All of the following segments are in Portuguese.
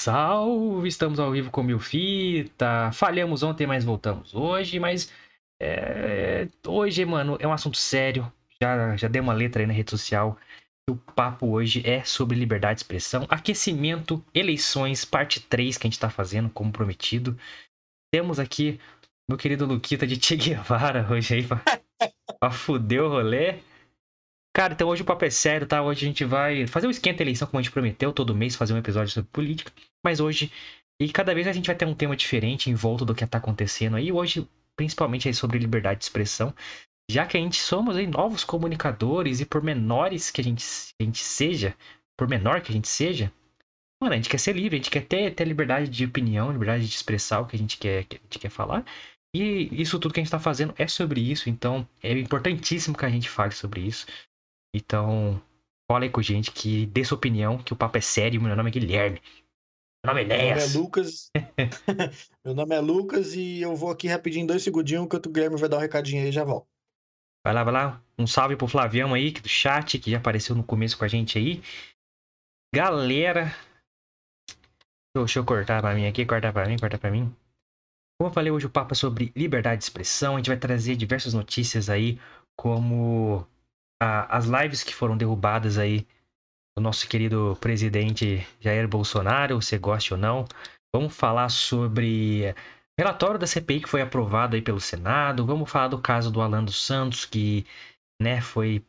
salve! Estamos ao vivo com Mil Fita. Falhamos ontem, mas voltamos hoje. Mas é, hoje, mano, é um assunto sério. Já, já dei uma letra aí na rede social. O papo hoje é sobre liberdade de expressão, aquecimento, eleições, parte 3 que a gente tá fazendo, como prometido. Temos aqui meu querido Luquita de Che Guevara hoje aí pra, pra fuder o rolê. Cara, então hoje o papo é sério, tá? Hoje a gente vai fazer o esquenta eleição, como a gente prometeu, todo mês fazer um episódio sobre política. Mas hoje, e cada vez a gente vai ter um tema diferente em volta do que tá acontecendo aí. Hoje, principalmente aí sobre liberdade de expressão. Já que a gente somos aí novos comunicadores e por menores que a gente, a gente seja, por menor que a gente seja, mano, a gente quer ser livre, a gente quer ter, ter liberdade de opinião, liberdade de expressar o que a gente quer, que a gente quer falar. E isso tudo que a gente tá fazendo é sobre isso, então é importantíssimo que a gente fale sobre isso. Então, fala aí com a gente que dê sua opinião, que o papo é sério. Meu nome é Guilherme. Meu nome é Enéas. Meu nome é Lucas. Meu nome é Lucas e eu vou aqui rapidinho, dois segundinhos, que o Guilherme vai dar um recadinho aí e já volto. Vai lá, vai lá. Um salve pro Flavião aí, do chat, que já apareceu no começo com a gente aí. Galera. Deixa eu cortar pra mim aqui, cortar pra mim, cortar pra mim. Como eu falei hoje, o papo é sobre liberdade de expressão. A gente vai trazer diversas notícias aí, como a, as lives que foram derrubadas aí do nosso querido presidente Jair Bolsonaro, você goste ou não. Vamos falar sobre relatório da CPI que foi aprovado aí pelo Senado. Vamos falar do caso do Alan dos Santos, que né, foi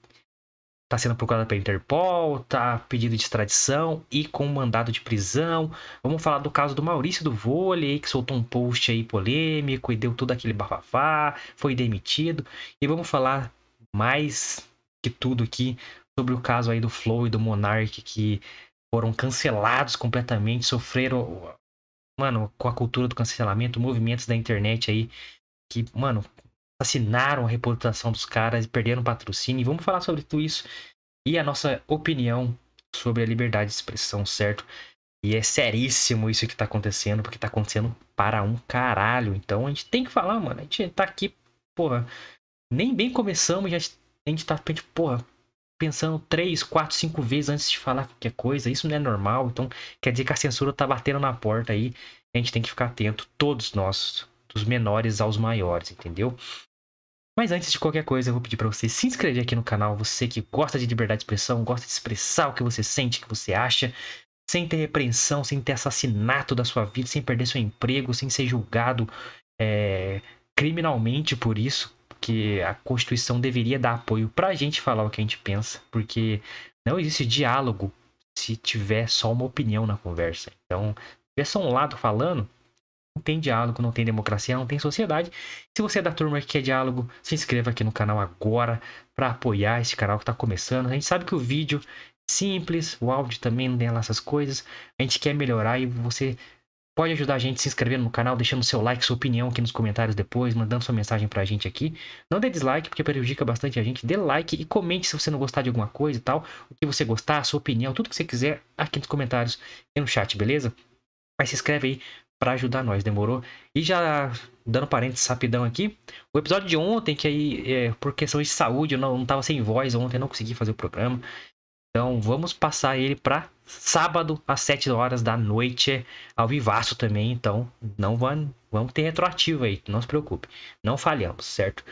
tá sendo procurado pela Interpol, tá pedido de extradição e com mandado de prisão. Vamos falar do caso do Maurício do Vôlei, que soltou um post aí polêmico e deu tudo aquele bafafá, foi demitido. E vamos falar mais que tudo aqui sobre o caso aí do Flow e do Monark que foram cancelados completamente, sofreram, mano, com a cultura do cancelamento, movimentos da internet aí que, mano, assassinaram a reputação dos caras e perderam patrocínio. E vamos falar sobre tudo isso e a nossa opinião sobre a liberdade de expressão, certo? E é seríssimo isso que tá acontecendo, porque tá acontecendo para um caralho. Então a gente tem que falar, mano. A gente tá aqui, porra. Nem bem começamos, já a gente tá, porra, pensando três, quatro, cinco vezes antes de falar qualquer coisa. Isso não é normal. Então, quer dizer que a censura tá batendo na porta aí. A gente tem que ficar atento, todos nós, dos menores aos maiores, entendeu? Mas antes de qualquer coisa, eu vou pedir para você se inscrever aqui no canal. Você que gosta de liberdade de expressão, gosta de expressar o que você sente, o que você acha, sem ter repreensão, sem ter assassinato da sua vida, sem perder seu emprego, sem ser julgado é, criminalmente por isso que a Constituição deveria dar apoio para a gente falar o que a gente pensa, porque não existe diálogo se tiver só uma opinião na conversa. Então, se tiver só um lado falando, não tem diálogo, não tem democracia, não tem sociedade. Se você é da turma que quer diálogo, se inscreva aqui no canal agora para apoiar esse canal que está começando. A gente sabe que o vídeo é simples, o áudio também não tem lá essas coisas. A gente quer melhorar e você Pode ajudar a gente se inscrevendo no canal, deixando seu like, sua opinião aqui nos comentários depois, mandando sua mensagem pra gente aqui. Não dê dislike, porque prejudica bastante a gente. Dê like e comente se você não gostar de alguma coisa e tal. O que você gostar, sua opinião, tudo que você quiser aqui nos comentários e no chat, beleza? Mas se inscreve aí para ajudar nós, demorou? E já dando parênteses rapidão aqui, o episódio de ontem, que aí, é, por questões de saúde, eu não, não tava sem voz ontem, não consegui fazer o programa. Então vamos passar ele para sábado às 7 horas da noite ao vivaço também. Então não vamos, vamos ter retroativo aí, não se preocupe. Não falhamos, certo?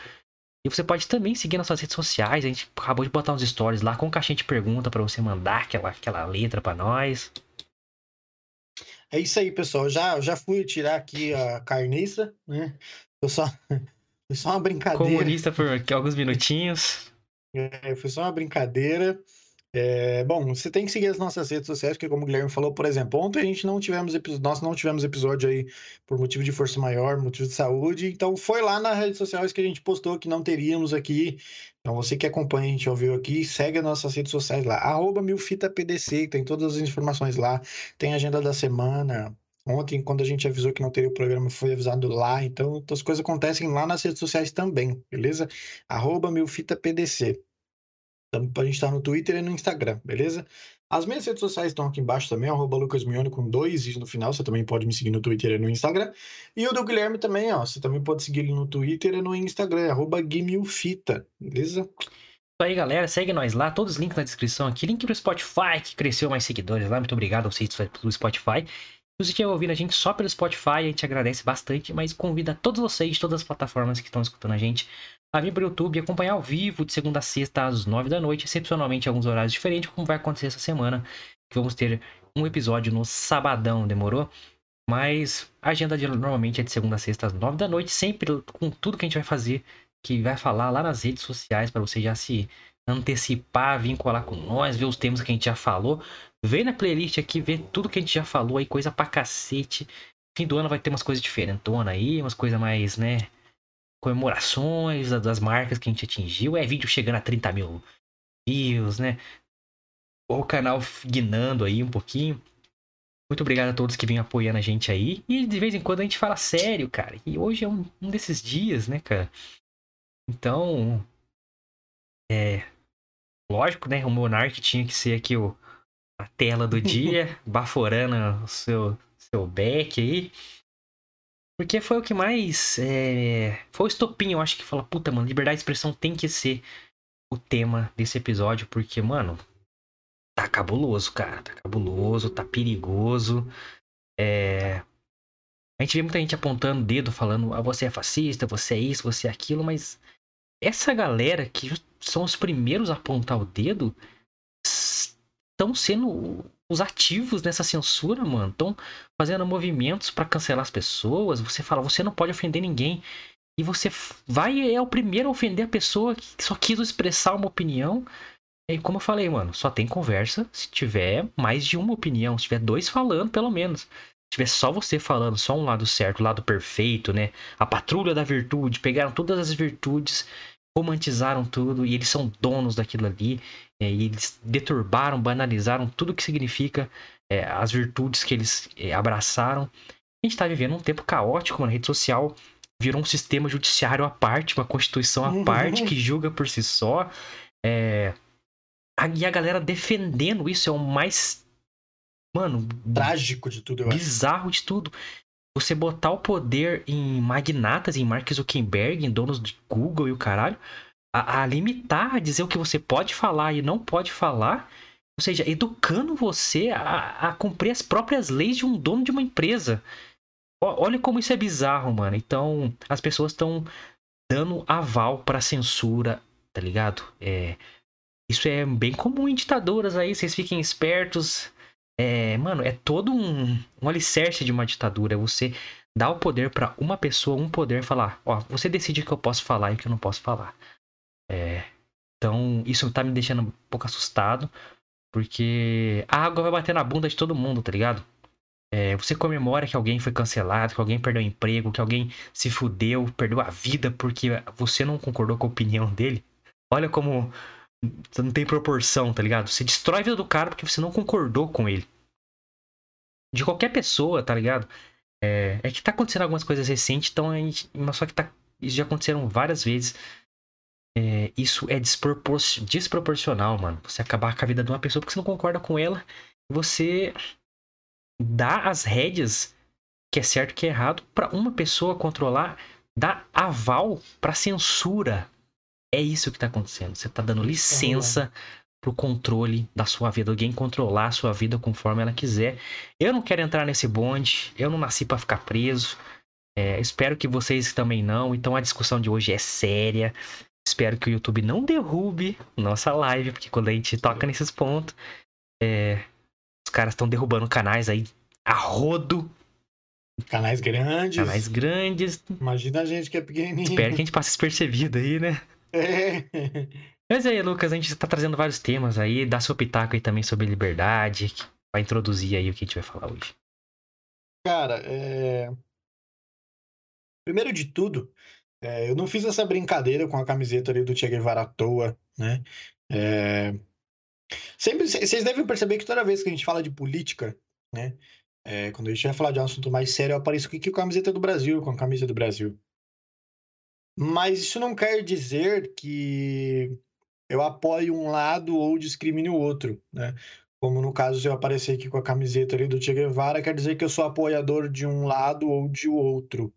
E você pode também seguir nas suas redes sociais. A gente acabou de botar uns stories lá com caixinha de pergunta para você mandar aquela, aquela letra para nós. É isso aí, pessoal. Já, já fui tirar aqui a carniça, né? Foi só, foi só uma brincadeira. Comunista por alguns minutinhos. É, foi só uma brincadeira. É, bom, você tem que seguir as nossas redes sociais, porque como o Guilherme falou, por exemplo, ontem a gente não tivemos nós não tivemos episódio aí por motivo de força maior, motivo de saúde, então foi lá nas redes sociais que a gente postou que não teríamos aqui. Então você que acompanha, a gente ouviu aqui, segue as nossas redes sociais lá, arroba milfitapdc, tem todas as informações lá, tem agenda da semana. Ontem, quando a gente avisou que não teria o programa, foi avisado lá, então as coisas acontecem lá nas redes sociais também, beleza? Arroba milfitapdc. A gente está no Twitter e no Instagram, beleza? As minhas redes sociais estão aqui embaixo também, arroba lucasmione com dois i no final, você também pode me seguir no Twitter e no Instagram. E o do Guilherme também, ó, você também pode seguir ele no Twitter e no Instagram, arroba guimilfita, beleza? Isso aí, galera, segue nós lá, todos os links na descrição aqui, link pro Spotify, que cresceu mais seguidores lá, muito obrigado a vocês do Spotify. Se você estiver ouvindo a gente só pelo Spotify, a gente agradece bastante, mas convida todos vocês, todas as plataformas que estão escutando a gente, a vir para o YouTube e acompanhar ao vivo de segunda a sexta às nove da noite, excepcionalmente alguns horários diferentes, como vai acontecer essa semana, que vamos ter um episódio no sabadão, demorou? Mas a agenda de, normalmente é de segunda a sexta às nove da noite, sempre com tudo que a gente vai fazer, que vai falar lá nas redes sociais para você já se antecipar, vincular com nós, ver os temas que a gente já falou. Vem na playlist aqui, ver tudo que a gente já falou aí, coisa pra cacete. Fim do ano vai ter umas coisas diferentonas aí, umas coisas mais, né? Comemorações das marcas que a gente atingiu. É vídeo chegando a 30 mil views, né? O canal guinando aí um pouquinho. Muito obrigado a todos que vêm apoiando a gente aí. E de vez em quando a gente fala sério, cara. E hoje é um, um desses dias, né, cara? Então. É. Lógico, né? O Monark tinha que ser aqui o, a tela do dia, baforando o seu, seu back aí. Porque foi o que mais. É... Foi o estopinho, eu acho que fala, puta, mano, liberdade de expressão tem que ser o tema desse episódio, porque, mano, tá cabuloso, cara. Tá cabuloso, tá perigoso. É... A gente vê muita gente apontando o dedo, falando, ah, você é fascista, você é isso, você é aquilo, mas essa galera que são os primeiros a apontar o dedo estão sendo os ativos nessa censura, mano. Estão fazendo movimentos para cancelar as pessoas. Você fala, você não pode ofender ninguém. E você vai é o primeiro a ofender a pessoa que só quis expressar uma opinião. E como eu falei, mano, só tem conversa se tiver mais de uma opinião, se tiver dois falando, pelo menos. Se tiver só você falando, só um lado certo, o lado perfeito, né? A patrulha da virtude, pegaram todas as virtudes, romantizaram tudo e eles são donos daquilo ali. É, e eles deturbaram, banalizaram tudo que significa é, as virtudes que eles é, abraçaram. A gente está vivendo um tempo caótico, na rede social virou um sistema judiciário à parte, uma constituição à parte que julga por si só. É, e a galera defendendo isso é o mais. Mano. Trágico de tudo, eu Bizarro acho. de tudo. Você botar o poder em magnatas, em Mark Zuckerberg, em donos de Google e o caralho, a, a limitar, a dizer o que você pode falar e não pode falar, ou seja, educando você a, a cumprir as próprias leis de um dono de uma empresa. Olha como isso é bizarro, mano. Então, as pessoas estão dando aval para censura, tá ligado? É, isso é bem comum em ditaduras aí, vocês fiquem espertos. É, mano, é todo um, um alicerce de uma ditadura. Você dá o poder para uma pessoa, um poder falar, ó, você decide o que eu posso falar e o que eu não posso falar. É, então, isso tá me deixando um pouco assustado, porque a água vai bater na bunda de todo mundo, tá ligado? É, você comemora que alguém foi cancelado, que alguém perdeu o emprego, que alguém se fudeu, perdeu a vida porque você não concordou com a opinião dele. Olha como não tem proporção, tá ligado? Você destrói a vida do cara porque você não concordou com ele. De qualquer pessoa, tá ligado? É, é que tá acontecendo algumas coisas recentes, então a gente. Mas só que tá, isso já aconteceram várias vezes. É, isso é despropor desproporcional, mano. Você acabar com a vida de uma pessoa porque você não concorda com ela. Você dá as rédeas, que é certo que é errado, para uma pessoa controlar, dá aval para censura é isso que está acontecendo. Você está dando licença pro controle da sua vida, alguém controlar a sua vida conforme ela quiser. Eu não quero entrar nesse bonde, eu não nasci para ficar preso. É, espero que vocês também não. Então a discussão de hoje é séria. Espero que o YouTube não derrube nossa live, porque quando a gente toca nesses pontos, é, os caras estão derrubando canais aí a rodo. Canais grandes. Canais grandes. Imagina a gente que é pequenininho. Espero que a gente passe despercebido aí, né? É. Mas aí, Lucas, a gente tá trazendo vários temas aí. Dá seu pitaco aí também sobre liberdade. Vai introduzir aí o que a gente vai falar hoje. Cara, é... primeiro de tudo, é, eu não fiz essa brincadeira com a camiseta ali do Che Guevara à toa, né? É... Sempre, vocês devem perceber que toda vez que a gente fala de política, né? É, quando a gente vai falar de um assunto mais sério, aparece o que com a camiseta do Brasil, com a camisa do Brasil. Mas isso não quer dizer que eu apoio um lado ou discrimine o outro, né? Como no caso, se eu aparecer aqui com a camiseta ali do Che Guevara, quer dizer que eu sou apoiador de um lado ou de outro.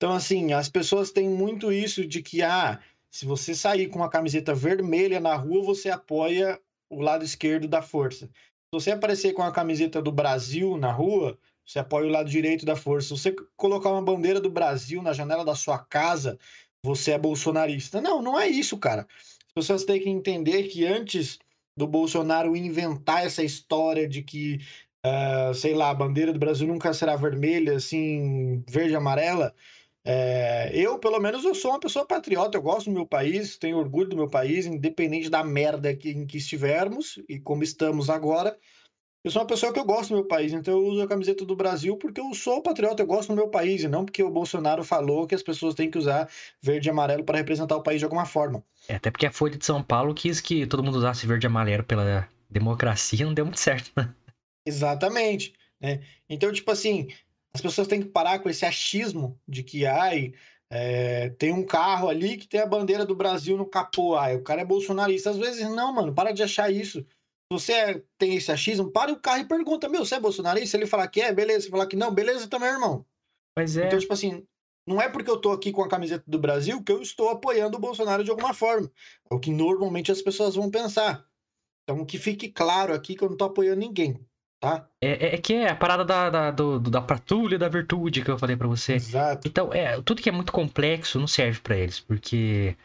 Então, assim, as pessoas têm muito isso de que, ah, se você sair com uma camiseta vermelha na rua, você apoia o lado esquerdo da força. Se você aparecer com a camiseta do Brasil na rua, você apoia o lado direito da força. Se você colocar uma bandeira do Brasil na janela da sua casa, você é bolsonarista. Não, não é isso, cara. As pessoas têm que entender que antes do Bolsonaro inventar essa história de que, uh, sei lá, a bandeira do Brasil nunca será vermelha, assim, verde amarela. É, eu, pelo menos, eu sou uma pessoa patriota, eu gosto do meu país, tenho orgulho do meu país, independente da merda que, em que estivermos e como estamos agora. Eu sou uma pessoa que eu gosto do meu país, então eu uso a camiseta do Brasil porque eu sou patriota, eu gosto do meu país, e não porque o Bolsonaro falou que as pessoas têm que usar verde e amarelo para representar o país de alguma forma. É, até porque a Folha de São Paulo quis que todo mundo usasse verde e amarelo pela democracia, não deu muito certo, né? Exatamente. Né? Então, tipo assim, as pessoas têm que parar com esse achismo de que, ai, é, tem um carro ali que tem a bandeira do Brasil no capô, ai, o cara é bolsonarista. Às vezes, não, mano, para de achar isso você é, tem esse achismo, para o carro e pergunta, meu, você é bolsonarista? Se ele falar que é, beleza. Se falar que não, beleza também, irmão. Mas é. Então, tipo assim, não é porque eu tô aqui com a camiseta do Brasil que eu estou apoiando o Bolsonaro de alguma forma. É o que normalmente as pessoas vão pensar. Então, que fique claro aqui que eu não tô apoiando ninguém, tá? É, é, é que é a parada da, da, do, da patrulha da virtude que eu falei para você. Exato. Então, é, tudo que é muito complexo não serve para eles, porque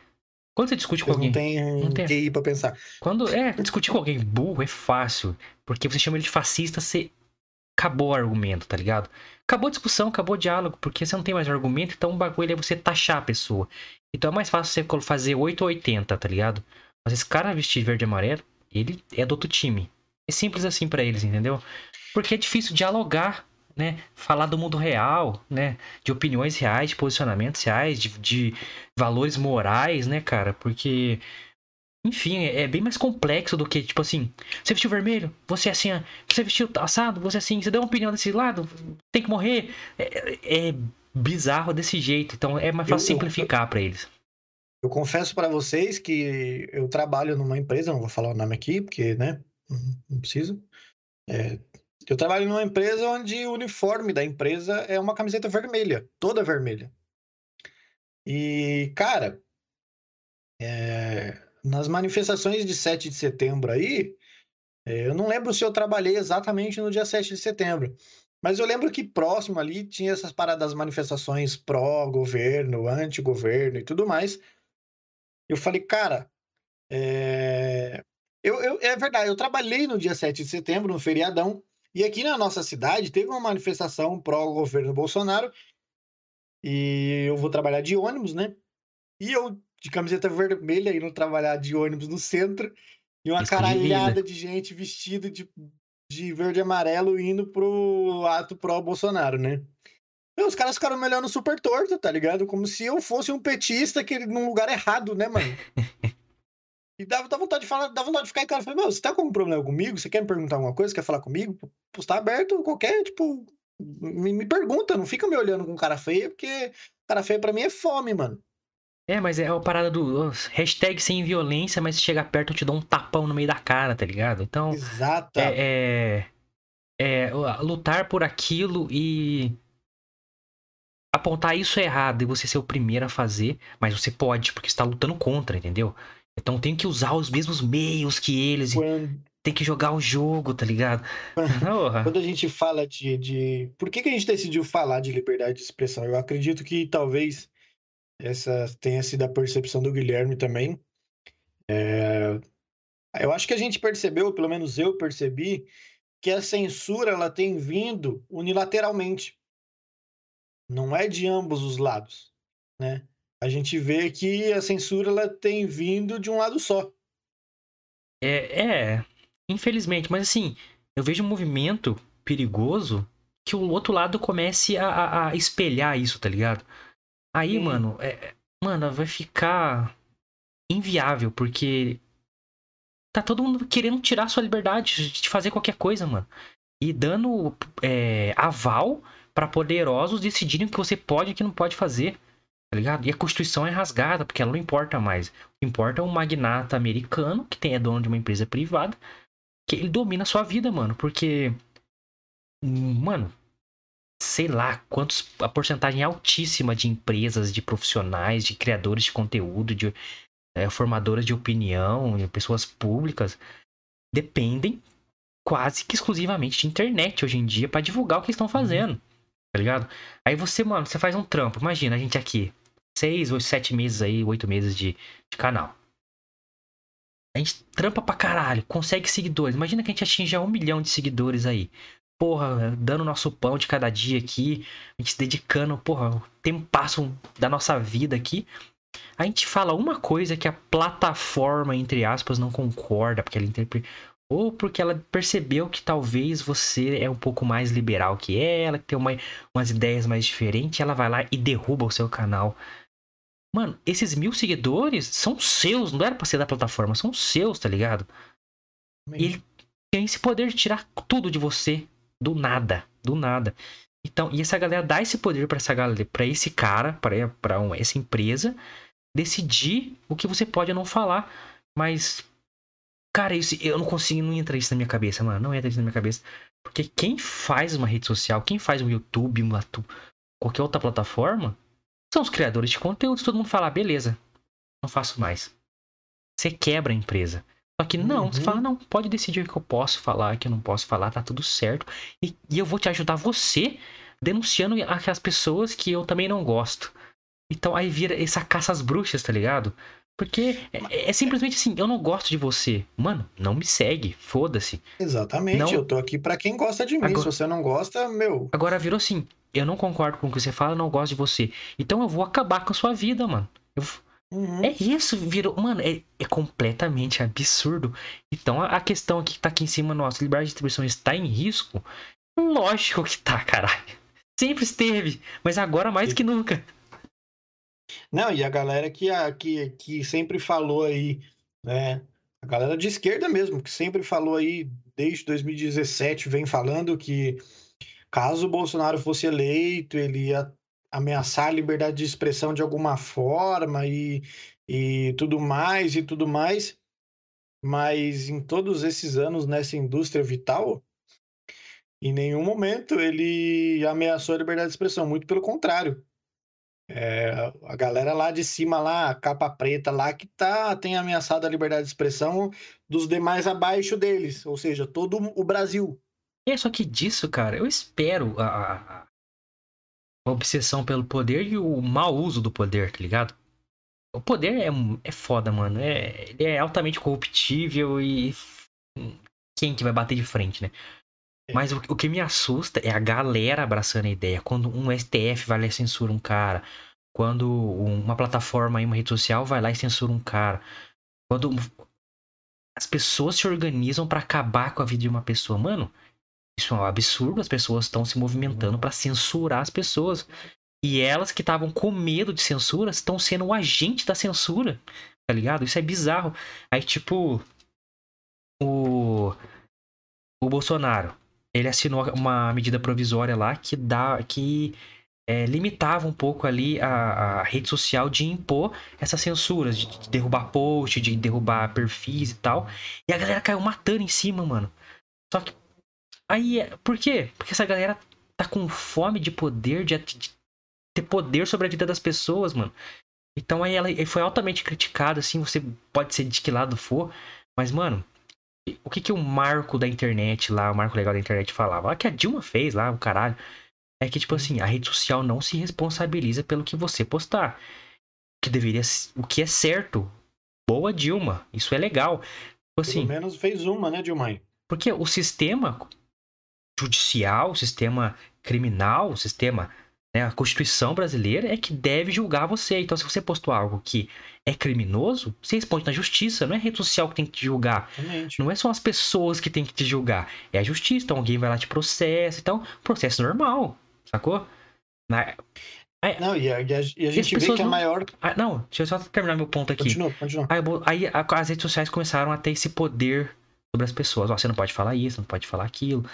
quando você discute com alguém. não tem, não tem- QI pra pensar. Quando é, discutir com alguém burro é fácil. Porque você chama ele de fascista, você acabou o argumento, tá ligado? Acabou a discussão, acabou o diálogo, porque você não tem mais argumento, então o bagulho é você taxar a pessoa. Então é mais fácil você fazer 8 ou 80, tá ligado? Mas esse cara vestir verde e amarelo, ele é do outro time. É simples assim pra eles, entendeu? Porque é difícil dialogar, né? Falar do mundo real, né? De opiniões reais, de posicionamentos reais, de, de valores morais, né, cara? Porque, enfim, é é bem mais complexo do que, tipo assim, você vestiu vermelho, você é assim, ó, você vestiu assado, você é assim, você deu uma opinião desse lado, tem que morrer. É, é bizarro desse jeito, então é mais fácil Eu- simplificar pra eles. Eu confesso para vocês que eu trabalho numa empresa, não vou falar o nome aqui, porque, né, não não preciso. É, eu trabalho numa empresa onde o uniforme da empresa é uma camiseta vermelha, toda vermelha. E, cara, é, nas manifestações de 7 de setembro aí, é, eu não lembro se eu trabalhei exatamente no dia 7 de setembro, mas eu lembro que próximo ali tinha essas paradas das manifestações pró-governo, anti-governo e tudo mais. Eu falei, cara, é... Eu, eu- é verdade, eu trabalhei no dia 7 de setembro, no feriadão, e aqui na nossa cidade teve uma manifestação pró-governo Bolsonaro, e eu vou trabalhar de ônibus, né? E eu, de camiseta vermelha, indo trabalhar de ônibus no centro, e uma vida. caralhada de gente vestida de, de verde e amarelo indo pro ato pró-Bolsonaro, né? Meu, os caras ficaram me olhando super torto, tá ligado? Como se eu fosse um petista que num lugar errado, né, mano? E dava, dava vontade de falar, dava vontade de ficar em cara. Eu Falei, meu, você tá com algum problema comigo? Você quer me perguntar alguma coisa? Quer falar comigo? Pô, tá aberto qualquer, tipo. Me, me pergunta, não fica me olhando com cara feia, porque cara feia pra mim é fome, mano. É, mas é a parada do hashtag sem violência, mas se chegar perto eu te dou um tapão no meio da cara, tá ligado? Então, Exata. é, é, é, lutar por aquilo e apontar isso errado e você ser o primeiro a fazer, mas você pode, porque você tá lutando contra, entendeu? Então tem que usar os mesmos meios que eles, Quando, tem que jogar o jogo, tá ligado? Quando a gente fala de, de. Por que, que a gente decidiu falar de liberdade de expressão? Eu acredito que talvez essa tenha sido a percepção do Guilherme também. É, Eu acho que a gente percebeu, pelo menos eu percebi, que a censura ela tem vindo unilateralmente. Não é de ambos os lados, né? A gente vê que a censura ela tem vindo de um lado só. É, é, infelizmente, mas assim, eu vejo um movimento perigoso que o outro lado comece a, a- a espelhar isso, tá ligado? Aí, Sim. mano, é, mano, vai ficar inviável, porque tá todo mundo querendo tirar sua liberdade de fazer qualquer coisa, mano. E dando é, aval pra poderosos decidirem o que você pode e o que não pode fazer, tá ligado? E a Constituição é rasgada, porque ela não importa mais. O que importa é um magnata americano, que tem, é dono de uma empresa privada, que ele domina a sua vida, mano. Porque, mano, sei lá quantos, a porcentagem altíssima de empresas, de profissionais, de criadores de conteúdo, de é, formadoras de opinião, de pessoas públicas, dependem quase que exclusivamente de internet hoje em dia para divulgar o que estão fazendo. Uhum. Tá ligado? Aí você, mano, você faz um trampo. Imagina a gente aqui, seis ou sete meses aí, oito meses de, de canal. A gente trampa pra caralho, consegue seguidores. Imagina que a gente atinja um milhão de seguidores aí. Porra, dando nosso pão de cada dia aqui, a gente se dedicando, porra, tem um passo da nossa vida aqui. A gente fala uma coisa que a plataforma, entre aspas, não concorda, porque ela interpreta. Ou porque ela percebeu que talvez você é um pouco mais liberal que ela, que tem uma, umas ideias mais diferentes, ela vai lá e derruba o seu canal. Mano, esses mil seguidores são seus, não era pra ser da plataforma, são seus, tá ligado? E ele tem esse poder de tirar tudo de você, do nada, do nada. Então, e essa galera dá esse poder para essa galera, para esse cara, para um, essa empresa decidir o que você pode ou não falar. Mas, cara, isso, eu não consigo, não entra isso na minha cabeça, mano. Não entra isso na minha cabeça. Porque quem faz uma rede social, quem faz um YouTube, uma, qualquer outra plataforma, são os criadores de conteúdo. Todo mundo fala, ah, beleza, não faço mais. Você quebra a empresa. Só que não, uhum. você fala, não, pode decidir o que eu posso falar, que eu não posso falar, tá tudo certo. E, e eu vou te ajudar você denunciando aquelas pessoas que eu também não gosto. Então aí vira essa caça às bruxas, tá ligado? Porque é, é, simplesmente assim, eu não gosto de você. Mano, não me segue, foda-se. Exatamente, não... eu tô aqui para quem gosta de mim. Agora... Se você não gosta, meu. Agora virou assim, eu não concordo com o que você fala, eu não gosto de você. Então eu vou acabar com a sua vida, mano. Eu... Uhum. É isso, virou. Mano, é, é completamente absurdo. Então a, a, questão aqui que tá aqui em cima, nossa, liberdade de distribuição está em risco? Lógico que tá, caralho. Sempre esteve, mas agora mais que nunca. Não, e a galera que, a, que, que sempre falou aí, né? A galera de esquerda mesmo, que sempre falou aí, desde 2017, vem falando que caso o Bolsonaro fosse eleito, ele ia ameaçar a liberdade de expressão de alguma forma e, e tudo mais e tudo mais. Mas em todos esses anos nessa indústria vital, em nenhum momento ele ameaçou a liberdade de expressão, muito pelo contrário. É, a galera lá de cima, lá, capa preta lá, que tá, tem ameaçado a liberdade de expressão dos demais abaixo deles, ou seja, todo o Brasil. É, só que disso, cara, eu espero a, a, a obsessão pelo poder e o mau uso do poder, tá ligado? O poder é, é foda, mano. É, ele é altamente corruptível e. Quem que vai bater de frente, né? Mas o, o, que me assusta é a galera abraçando a ideia. Quando um STF vai lá e censura um cara. Quando uma plataforma em uma rede social vai lá e censura um cara. Quando as pessoas se organizam para acabar com a vida de uma pessoa. Mano, isso é um absurdo. As pessoas estão se movimentando para censurar as pessoas. E elas que estavam com medo de censura estão sendo o agente da censura. Tá ligado? Isso é bizarro. Aí, tipo. O. O Bolsonaro. Ele assinou uma medida provisória lá que dá. que é, limitava um pouco ali a, a, rede social de impor essas censuras, de, de derrubar post, de derrubar perfis e tal. E a galera caiu matando em cima, mano. Só que Aí, é, por quê? Porque essa galera tá com fome de poder, de, de ter poder sobre a vida das pessoas, mano. Então aí ela foi altamente criticada, assim, você pode ser de que lado for, mas, mano, o que que o marco da internet lá, o marco legal da internet falava? O que a Dilma fez lá, o caralho, é que, tipo assim, a rede social não se responsabiliza pelo que você postar. O que deveria, o que é certo. Boa Dilma, isso é legal. Tipo assim, Pelo menos fez uma, né, Dilma? Porque o sistema judicial, o sistema criminal, o sistema, né, a Constituição brasileira é que deve julgar você. Então, se você postou algo que é criminoso, você responde na justiça. Não é a rede social que tem que te julgar. Exatamente. Não é só as pessoas que tem que te julgar. É a justiça. Então, alguém vai lá te processa. Então, processo normal. Sacou? Na... Não, e a, e a, e a gente vê que é maior. Ah, não, deixa eu só terminar meu ponto aqui. Continua, continua. Aí, aí as redes sociais começaram a ter esse poder sobre as pessoas. Ó, você não pode falar isso, não pode falar aquilo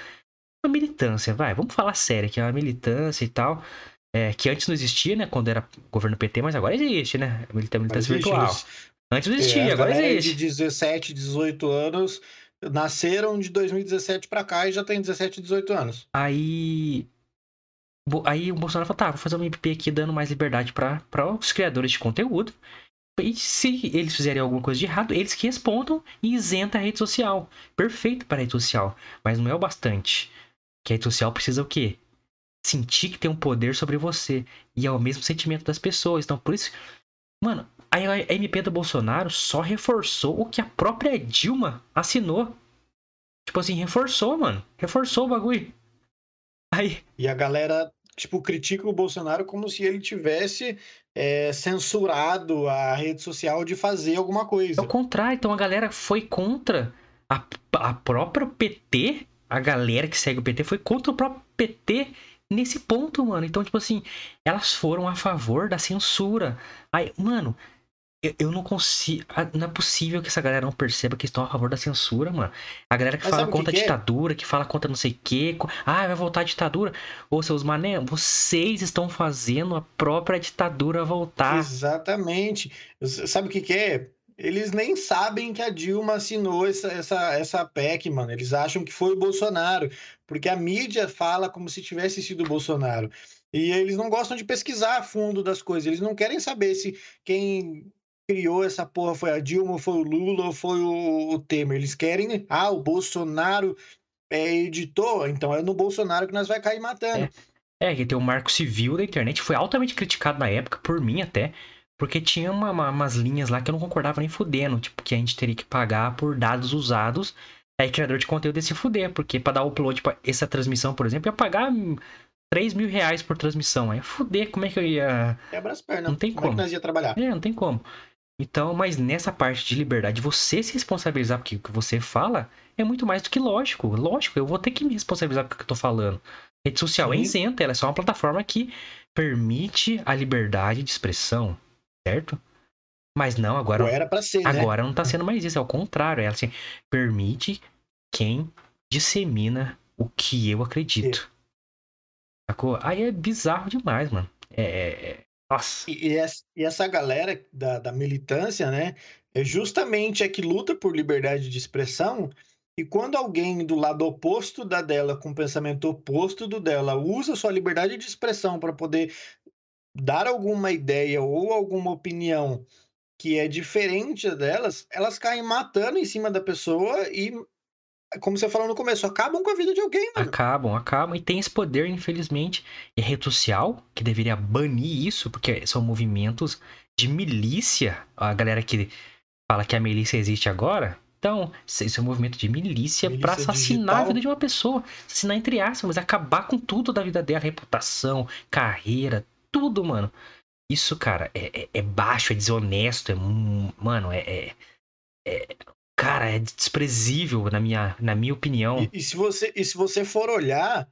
uma militância, vai, vamos falar sério, que é uma militância e tal. É, que antes não existia, né? Quando era governo PT, mas agora existe, né? Militância existe, virtual. Existe. Antes não existia, é, agora existe. de 17, 18 anos nasceram de 2017 para cá e já tem 17, 18 anos. Aí. Aí o Bolsonaro falou: tá, vou fazer uma MP aqui dando mais liberdade para os criadores de conteúdo. E se eles fizerem alguma coisa de errado, eles que respondam e isenta a rede social. Perfeito para a rede social. Mas não é o bastante. Que a rede social precisa o quê? Sentir que tem um poder sobre você. E é o mesmo sentimento das pessoas. Então, por isso. Mano, a MP do Bolsonaro só reforçou o que a própria Dilma assinou. Tipo assim, reforçou, mano. Reforçou o bagulho. Aí. E a galera, tipo, critica o Bolsonaro como se ele tivesse é, censurado a rede social de fazer alguma coisa. Ao contrário, então a galera foi contra a, a própria PT, a galera que segue o PT foi contra o próprio PT nesse ponto, mano. Então, tipo assim, elas foram a favor da censura. Aí, mano, eu, eu não consigo. Não é possível que essa galera não perceba que estão a favor da censura, mano. A galera que Mas fala contra que a é? ditadura, que fala contra não sei o quê. Ah, vai voltar a ditadura. Ô, seus mané, vocês estão fazendo a própria ditadura voltar. Exatamente. Sabe o que, que é? Eles nem sabem que a Dilma assinou essa, essa, essa PEC, mano. Eles acham que foi o Bolsonaro, porque a mídia fala como se tivesse sido o Bolsonaro. E eles não gostam de pesquisar a fundo das coisas. Eles não querem saber se quem criou essa porra foi a Dilma, foi o Lula ou foi o, o Temer. Eles querem, ah, o Bolsonaro é editor, então é no Bolsonaro que nós vai cair matando. É, é que tem o marco civil da internet, foi altamente criticado na época, por mim até, porque tinha uma, uma, umas linhas lá que eu não concordava nem fudendo, tipo, que a gente teria que pagar por dados usados. Aí criador de conteúdo ia se fuder, porque para dar upload pra essa transmissão, por exemplo, ia pagar 3 mil reais por transmissão. Aí fuder, como é que eu ia. Quebra as pernas. Não tem como. como. É que nós ia trabalhar? É, não tem como. Então, mas nessa parte de liberdade, você se responsabilizar porque o que você fala é muito mais do que lógico. Lógico, eu vou ter que me responsabilizar pelo que eu tô falando. Rede social é Sim. é isenta, ela é só uma plataforma que permite a liberdade de expressão, certo? Mas não, agora. Ou era pra ser, né? Agora né? não tá sendo mais isso, é o contrário. Ela assim, permite quem dissemina o que eu acredito. Sacou? Aí é bizarro demais, mano. É, é, é nossa. E, e essa galera da, da militância, né? É justamente a que luta por liberdade de expressão. E quando alguém do lado oposto da dela, com pensamento oposto do dela, usa sua liberdade de expressão para poder dar alguma ideia ou alguma opinião que é diferente delas, elas caem matando em cima da pessoa e como você falou no começo, acabam com a vida de alguém, mano. Acabam, acabam. E tem esse poder, infelizmente. E a rede social, que deveria banir isso, porque são movimentos de milícia. A galera que fala que a milícia existe agora. Então, isso é um movimento de milícia, milícia para assassinar digital. a vida de uma pessoa. Assassinar entre aspas, mas acabar com tudo da vida dela. Reputação, carreira, tudo, mano. Isso, cara, é, é, é baixo, é desonesto, é. Mano, é, é, é cara, é desprezível na minha, na minha opinião. E, e se você, e se você for olhar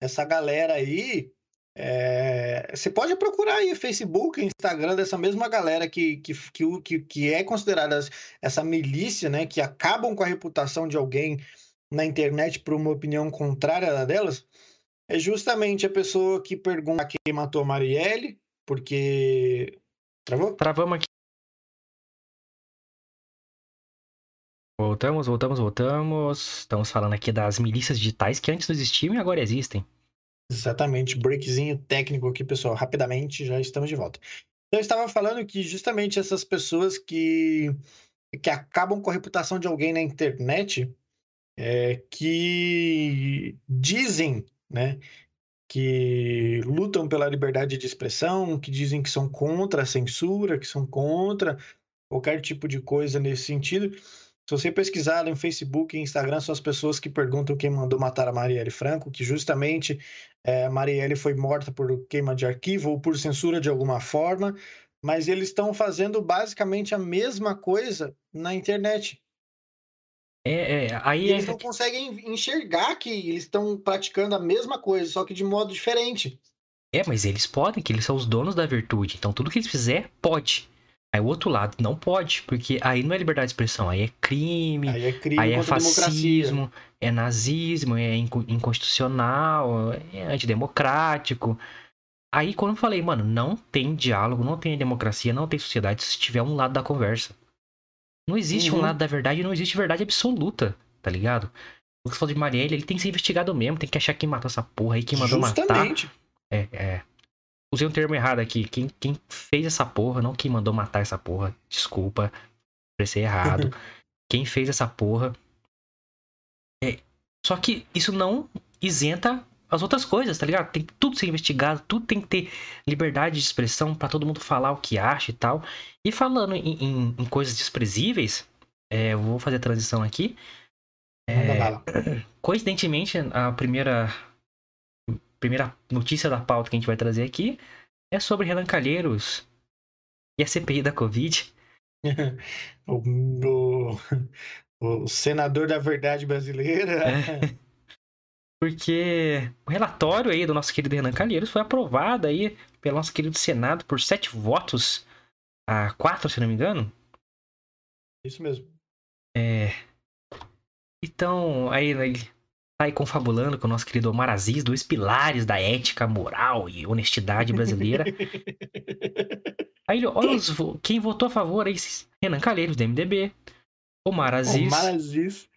essa galera aí, é, você pode procurar aí Facebook, Instagram dessa mesma galera que, que, que, que é considerada essa milícia, né? Que acabam com a reputação de alguém na internet por uma opinião contrária da delas. É justamente a pessoa que pergunta quem matou a Marielle, porque. Travou? Travamos aqui. Voltamos, voltamos, voltamos. Estamos falando aqui das milícias digitais que antes não existiam e agora existem. Exatamente, breakzinho técnico aqui, pessoal. Rapidamente, já estamos de volta. Então, eu estava falando que justamente essas pessoas que, que acabam com a reputação de alguém na internet, é, que dizem, né, que lutam pela liberdade de expressão, que dizem que são contra a censura, que são contra qualquer tipo de coisa nesse sentido, se você pesquisar em Facebook e Instagram, são as pessoas que perguntam quem mandou matar a Marielle Franco, que justamente é, Marielle foi morta por queima de arquivo ou por censura de alguma forma, mas eles estão fazendo basicamente a mesma coisa na internet. É, é, aí eles é... não conseguem enxergar que eles estão praticando a mesma coisa, só que de modo diferente. É, mas eles podem, que eles são os donos da virtude. Então tudo que eles fizer, pode. Aí o outro lado não pode, porque aí não é liberdade de expressão, aí é crime, aí é, crime aí é fascismo, é nazismo, é inconstitucional, é antidemocrático. Aí quando eu falei, mano, não tem diálogo, não tem democracia, não tem sociedade se tiver um lado da conversa. Não existe uhum. um lado da verdade, não existe verdade absoluta, tá ligado? O que você falou de Marielle, ele tem que ser investigado mesmo, tem que achar quem matou essa porra aí, quem mandou Justamente. matar. É, é. usei um termo errado aqui. Quem, quem fez essa porra, não quem mandou matar essa porra. Desculpa, expressei errado. quem fez essa porra. É, só que isso não isenta as outras coisas, tá ligado? Tem que tudo ser investigado, tudo tem que ter liberdade de expressão para todo mundo falar o que acha e tal. E falando em, em, em coisas desprezíveis, é, eu vou fazer a transição aqui. É, coincidentemente, a primeira primeira notícia da pauta que a gente vai trazer aqui é sobre Renan Calheiros e a CPI da Covid. o, o, o, senador da verdade brasileira. É. Porque o relatório aí do nosso querido Renan Calheiros foi aprovado aí pelo nosso querido Senado por sete votos a quatro, se não me engano. Isso mesmo. É. Então, aí tá aí confabulando com o nosso querido Omar Aziz, dois pilares da ética, moral e honestidade brasileira. aí, olha os, quem votou a favor aí, Renan Calheiros, do MDB, Omar Aziz. Omar Aziz,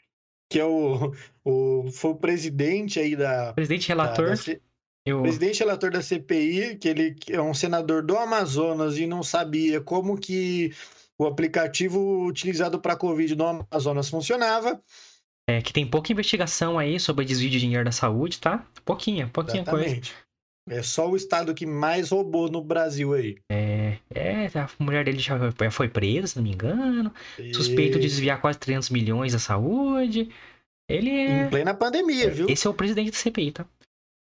que é o, o, foi o presidente aí da... Presidente relator. Da, da, eu... Presidente relator da CPI, que ele é um senador do Amazonas e não sabia como que o aplicativo utilizado para Covid no Amazonas funcionava. É, que tem pouca investigação aí sobre desvio de dinheiro da saúde, tá? Pouquinha, pouquinha Exatamente. coisa. É só o estado que mais roubou no Brasil aí. É, é a mulher dele já foi presa, se não me engano. E... Suspeito de desviar quase 300 milhões da saúde. Ele é... Em plena pandemia, viu? Esse é o presidente da CPI, tá?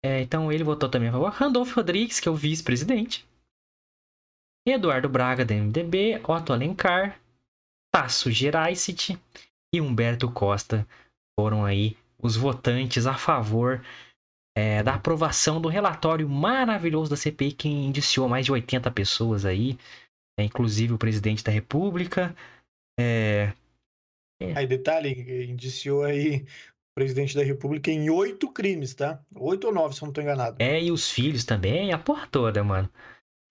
É, então ele votou também a favor. Randolfo Rodrigues, que é o vice-presidente. Eduardo Braga, da MDB. Otto Alencar. Tasso Geraicit e Humberto Costa, foram aí os votantes a favor é, da aprovação do relatório maravilhoso da CPI que indiciou mais de 80 pessoas aí, é, inclusive o presidente da República. É... Aí, detalhe, indiciou aí o presidente da República em oito crimes, tá? Oito ou nove, se eu não tô enganado. É, e os filhos também, a porra toda, mano.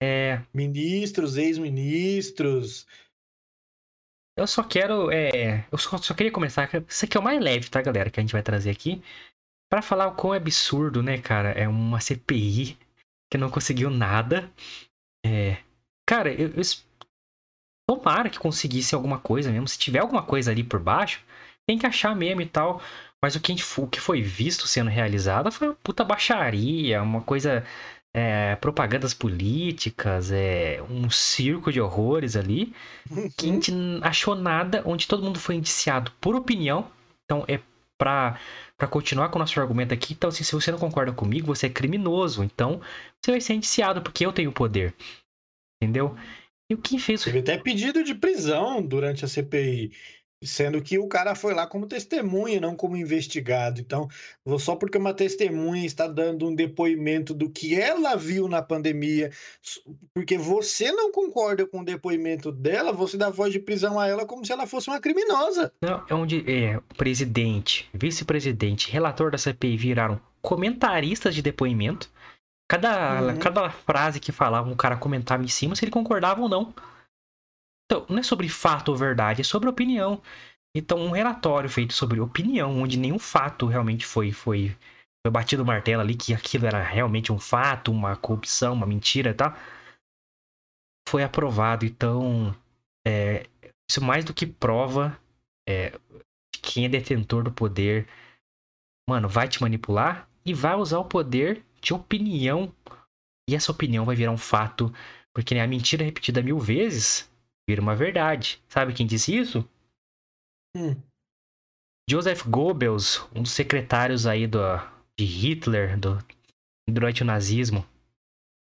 É... Ministros, ex-ministros, eu só quero. É, eu só, só, queria começar. Isso aqui é o mais leve, tá, galera? Que a gente vai trazer aqui. Para falar o quão absurdo, né, cara? É uma CPI que não conseguiu nada. É. Cara, eu, eu tomara que conseguisse alguma coisa mesmo. Se tiver alguma coisa ali por baixo, tem que achar mesmo e tal. Mas o que, o que foi visto sendo realizado foi uma puta baixaria, uma coisa é, propagandas políticas, é, um circo de horrores ali, que a gente achou nada, onde todo mundo foi indiciado por opinião. Então é para continuar com o nosso argumento aqui, então assim, se você não concorda comigo, você é criminoso. Então você vai ser indiciado porque eu tenho poder. Entendeu? E o que fez. Teve até pedido de prisão durante a CPI. Sendo que o cara foi lá como testemunha, não como investigado. Então, só porque uma testemunha está dando um depoimento do que ela viu na pandemia, porque você não concorda com o depoimento dela, você dá voz de prisão a ela como se ela fosse uma criminosa. Não, é onde é, presidente, vice-presidente, relator da CPI viraram comentaristas de depoimento. Cada, uhum. cada frase que falava, um cara comentava em cima se ele concordava ou não. Então, não é sobre fato ou verdade, é sobre opinião. Então, um relatório feito sobre opinião, onde nenhum fato realmente foi, foi, foi batido o martelo ali, que aquilo era realmente um fato, uma corrupção, uma mentira e tal, foi aprovado. Então, é, isso mais do que prova é, quem é detentor do poder, mano, vai te manipular e vai usar o poder de opinião. E essa opinião vai virar um fato, porque né, a mentira repetida mil vezes vira uma verdade. Sabe quem disse isso? Hum. Joseph Goebbels, um dos secretários aí do, de Hitler do, durante o nazismo.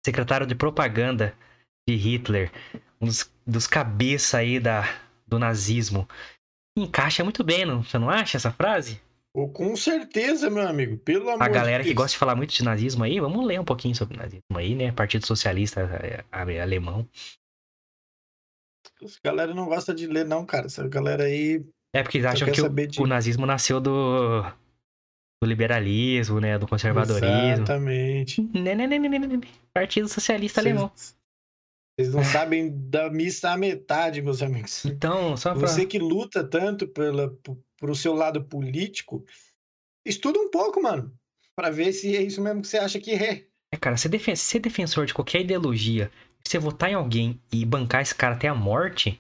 Secretário de propaganda de Hitler. Um dos, dos cabeças aí da, do nazismo. Encaixa muito bem, não, você não acha essa frase? Oh, com certeza, meu amigo. Pelo amor A galera de que gosta de falar muito de nazismo aí, vamos ler um pouquinho sobre nazismo aí, né? Partido Socialista é, Alemão. Essa galera não gosta de ler, não, cara. Essa galera aí. É porque eles acham que o, de... o, nazismo nasceu do, do liberalismo, né? Do conservadorismo. Exatamente. Né, né, né, Partido Socialista Alemão. Vocês não sabem da missa à metade, meus amigos. Então, só pra... Você que luta tanto pela, pro seu lado político, estuda um pouco, mano. Pra ver se é isso mesmo que você acha que é. É, cara, ser, defen ser defensor de qualquer ideologia, você votar em alguém e bancar esse cara até a morte,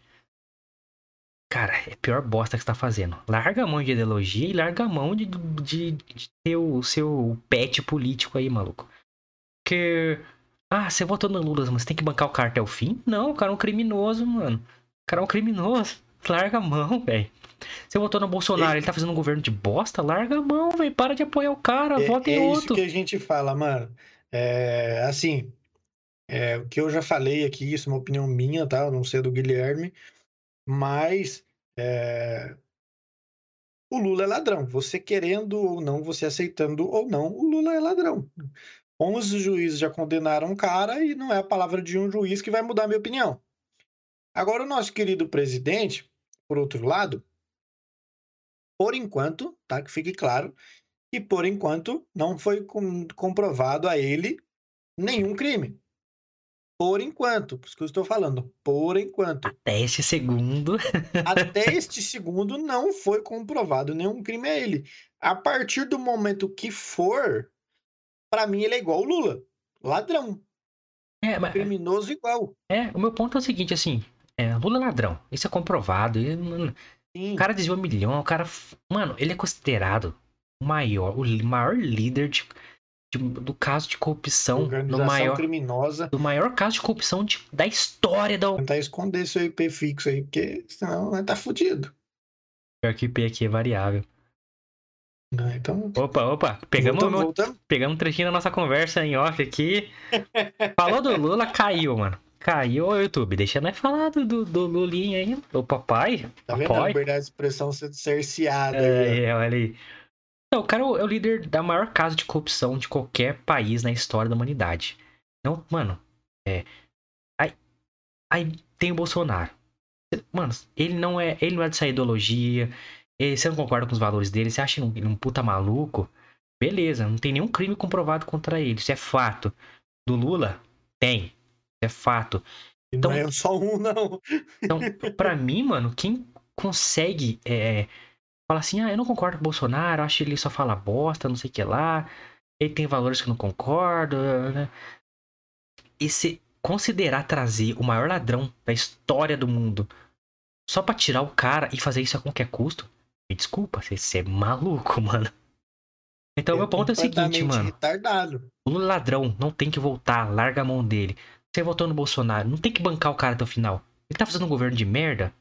cara, é a pior bosta que você tá fazendo. Larga a mão de ideologia e larga a mão de, de, de ter o seu pet político aí, maluco. Porque. Ah, você votou no Lula, mas tem que bancar o cara até o fim? Não, o cara é um criminoso, mano. O cara é um criminoso. Larga a mão, velho. Você votou no Bolsonaro, ele tá fazendo um governo de bosta? Larga a mão, velho. Para de apoiar o cara, É, vota em é isso outro. que a gente fala, mano. É, assim, é, o que eu já falei aqui, isso é uma opinião minha, tá? Eu não sei do Guilherme, mas é, o Lula é ladrão. Você querendo ou não, você aceitando ou não, o Lula é ladrão. 11 juízes já condenaram o cara e não é a palavra de um juiz que vai mudar a minha opinião. Agora, o nosso querido presidente, por outro lado, por enquanto, tá? Que fique claro, que por enquanto não foi com- comprovado a ele nenhum crime. Por enquanto, por isso que eu estou falando, por enquanto. Até esse segundo. Até este segundo não foi comprovado nenhum crime a ele. A partir do momento que for, para mim ele é igual o Lula. Ladrão, É, mas, criminoso igual. é, o meu ponto é o seguinte, assim. É, Lula é ladrão. Isso é comprovado. Ele- o cara desviou um milhão. O cara. Mano, ele é considerado o maior, o maior líder de, de- do caso de corrupção. Organização maior, criminosa. do maior caso de corrupção de- da história da. Tentar esconder seu IP fixo aí, porque senão vai tá fudido. Pior que o IP aqui é variável. Então, Opa, opa. Pegamos, voltamos, meu- voltamos. pegamos um trechinho da nossa conversa em off aqui. Falou do Lula, caiu, mano. Caiu o YouTube. Deixa nós falar do, do, do Lulinha aí. O papai. Tá vendo a papai. liberdade de expressão sendo cerceada aí, ó. É, olha aí. Não, o cara é o é o líder da maior caso de corrupção de qualquer país na história da humanidade. Não, mano, é. Aí, aí tem o Bolsonaro. Mano, ele não é. Ele não é dessa ideologia. Ele, você não concorda com os valores dele, você acha ele um, um puta maluco? Beleza, não tem nenhum crime comprovado contra ele. Isso é fato. Do Lula? Tem. Isso é fato. Então- não é só um, não. Então, pra mim, mano, quem consegue é, falar assim, ah, eu não concordo com o Bolsonaro, acho que ele só fala bosta, não sei o que lá, ele tem valores que eu não concordo, né? E se considerar trazer o maior ladrão da história do mundo só pra tirar o cara e fazer isso a qualquer custo, me desculpa, você, é maluco, mano. Então, meu ponto é o seguinte, mano. retardado. O ladrão, não tem que voltar, larga a mão dele. Você votou no Bolsonaro, não tem que bancar o cara até o final. Ele tá fazendo um governo de merda?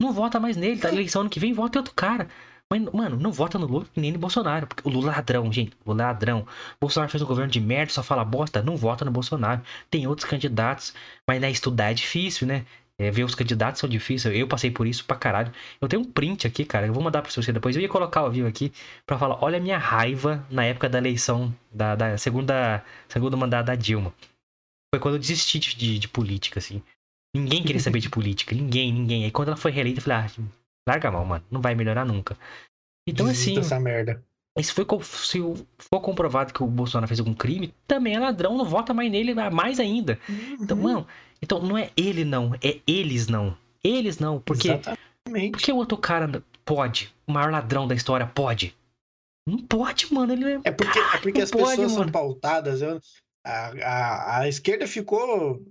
Não vota mais nele, tá eleição ano que vem, vota em outro cara. Mas, mano, não vota no Lula nem no Bolsonaro. Porque o Lula é ladrão, gente. O Lula é ladrão. O Bolsonaro fez um governo de merda, só fala bosta. Não vota no Bolsonaro. Tem outros candidatos. Mas, né, estudar é difícil, né? É, ver os candidatos são difíceis. Eu passei por isso pra caralho. Eu tenho um print aqui, cara. Eu vou mandar pra você depois. Eu ia colocar ao vivo aqui pra falar. Olha a minha raiva na época da eleição da, da segunda, segundo mandato da Dilma. Foi quando eu desisti de, de, de política, assim. Ninguém queria saber de política. Ninguém, ninguém. Aí quando ela foi reeleita, eu falei, ah, larga a mão, mano. Não vai melhorar nunca. Então, Desista assim, essa merda. se, foi, se for comprovado que o Bolsonaro fez algum crime, também é ladrão, não vota mais nele, mais ainda. Então, Uhum. mano, então não é ele não, é eles não. Eles não, porque, Exatamente. porque o outro cara pode, o maior ladrão da história pode. Não pode, mano, ele é... É porque, é porque as pode, pessoas são mano. pautadas. eu- a, a, a esquerda ficou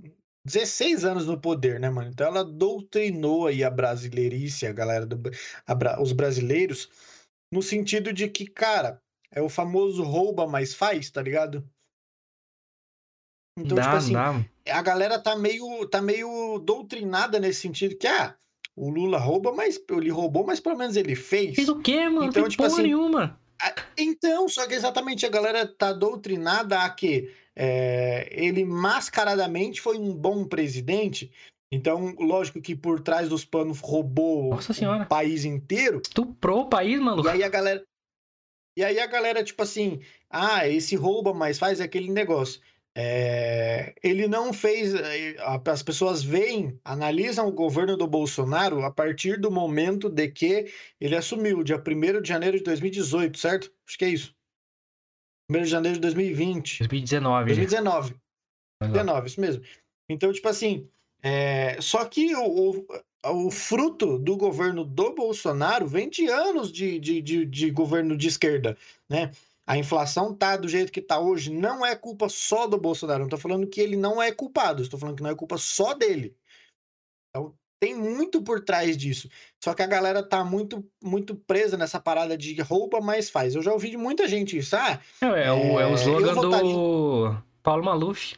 16 anos no poder, né, mano? Então ela doutrinou aí a brasileirice, a galera do a os brasileiros, no sentido de que, cara, é o famoso rouba, mas faz, tá ligado? Então, dá, tipo assim, dá. a galera tá meio, tá meio doutrinada nesse sentido que, ah, o Lula rouba, mas ele roubou, mas pelo menos ele fez. Fez o quê, mano? Então, não fez tipo porra assim, nenhuma. Então, só que exatamente a galera tá doutrinada a que é, ele mascaradamente foi um bom presidente. Então, lógico que por trás dos panos roubou o país inteiro. Estuprou o país, maluco. E aí a galera. E aí a galera, tipo assim, ah, esse rouba, mas faz aquele negócio. É, ele não fez. eh, As pessoas veem, analisam o governo do Bolsonaro a partir do momento de que ele assumiu, dia 1 de janeiro de 2018, certo? Acho que é isso. 1 de janeiro de 2020. 2019. 2019. Vai lá. 19, isso mesmo. Então, tipo assim, é, só que o, o, o fruto do governo do Bolsonaro vem de anos de, de, de, de governo de esquerda, né? a inflação tá do jeito que tá hoje, não é culpa só do Bolsonaro. Não tô falando que ele não é culpado, estou falando que não é culpa só dele. Tem muito por trás disso. Só que a galera tá muito muito presa nessa parada de roupa, mas faz. Eu já ouvi de muita gente isso. Ah, é, é, o, é o slogan do Paulo Maluf.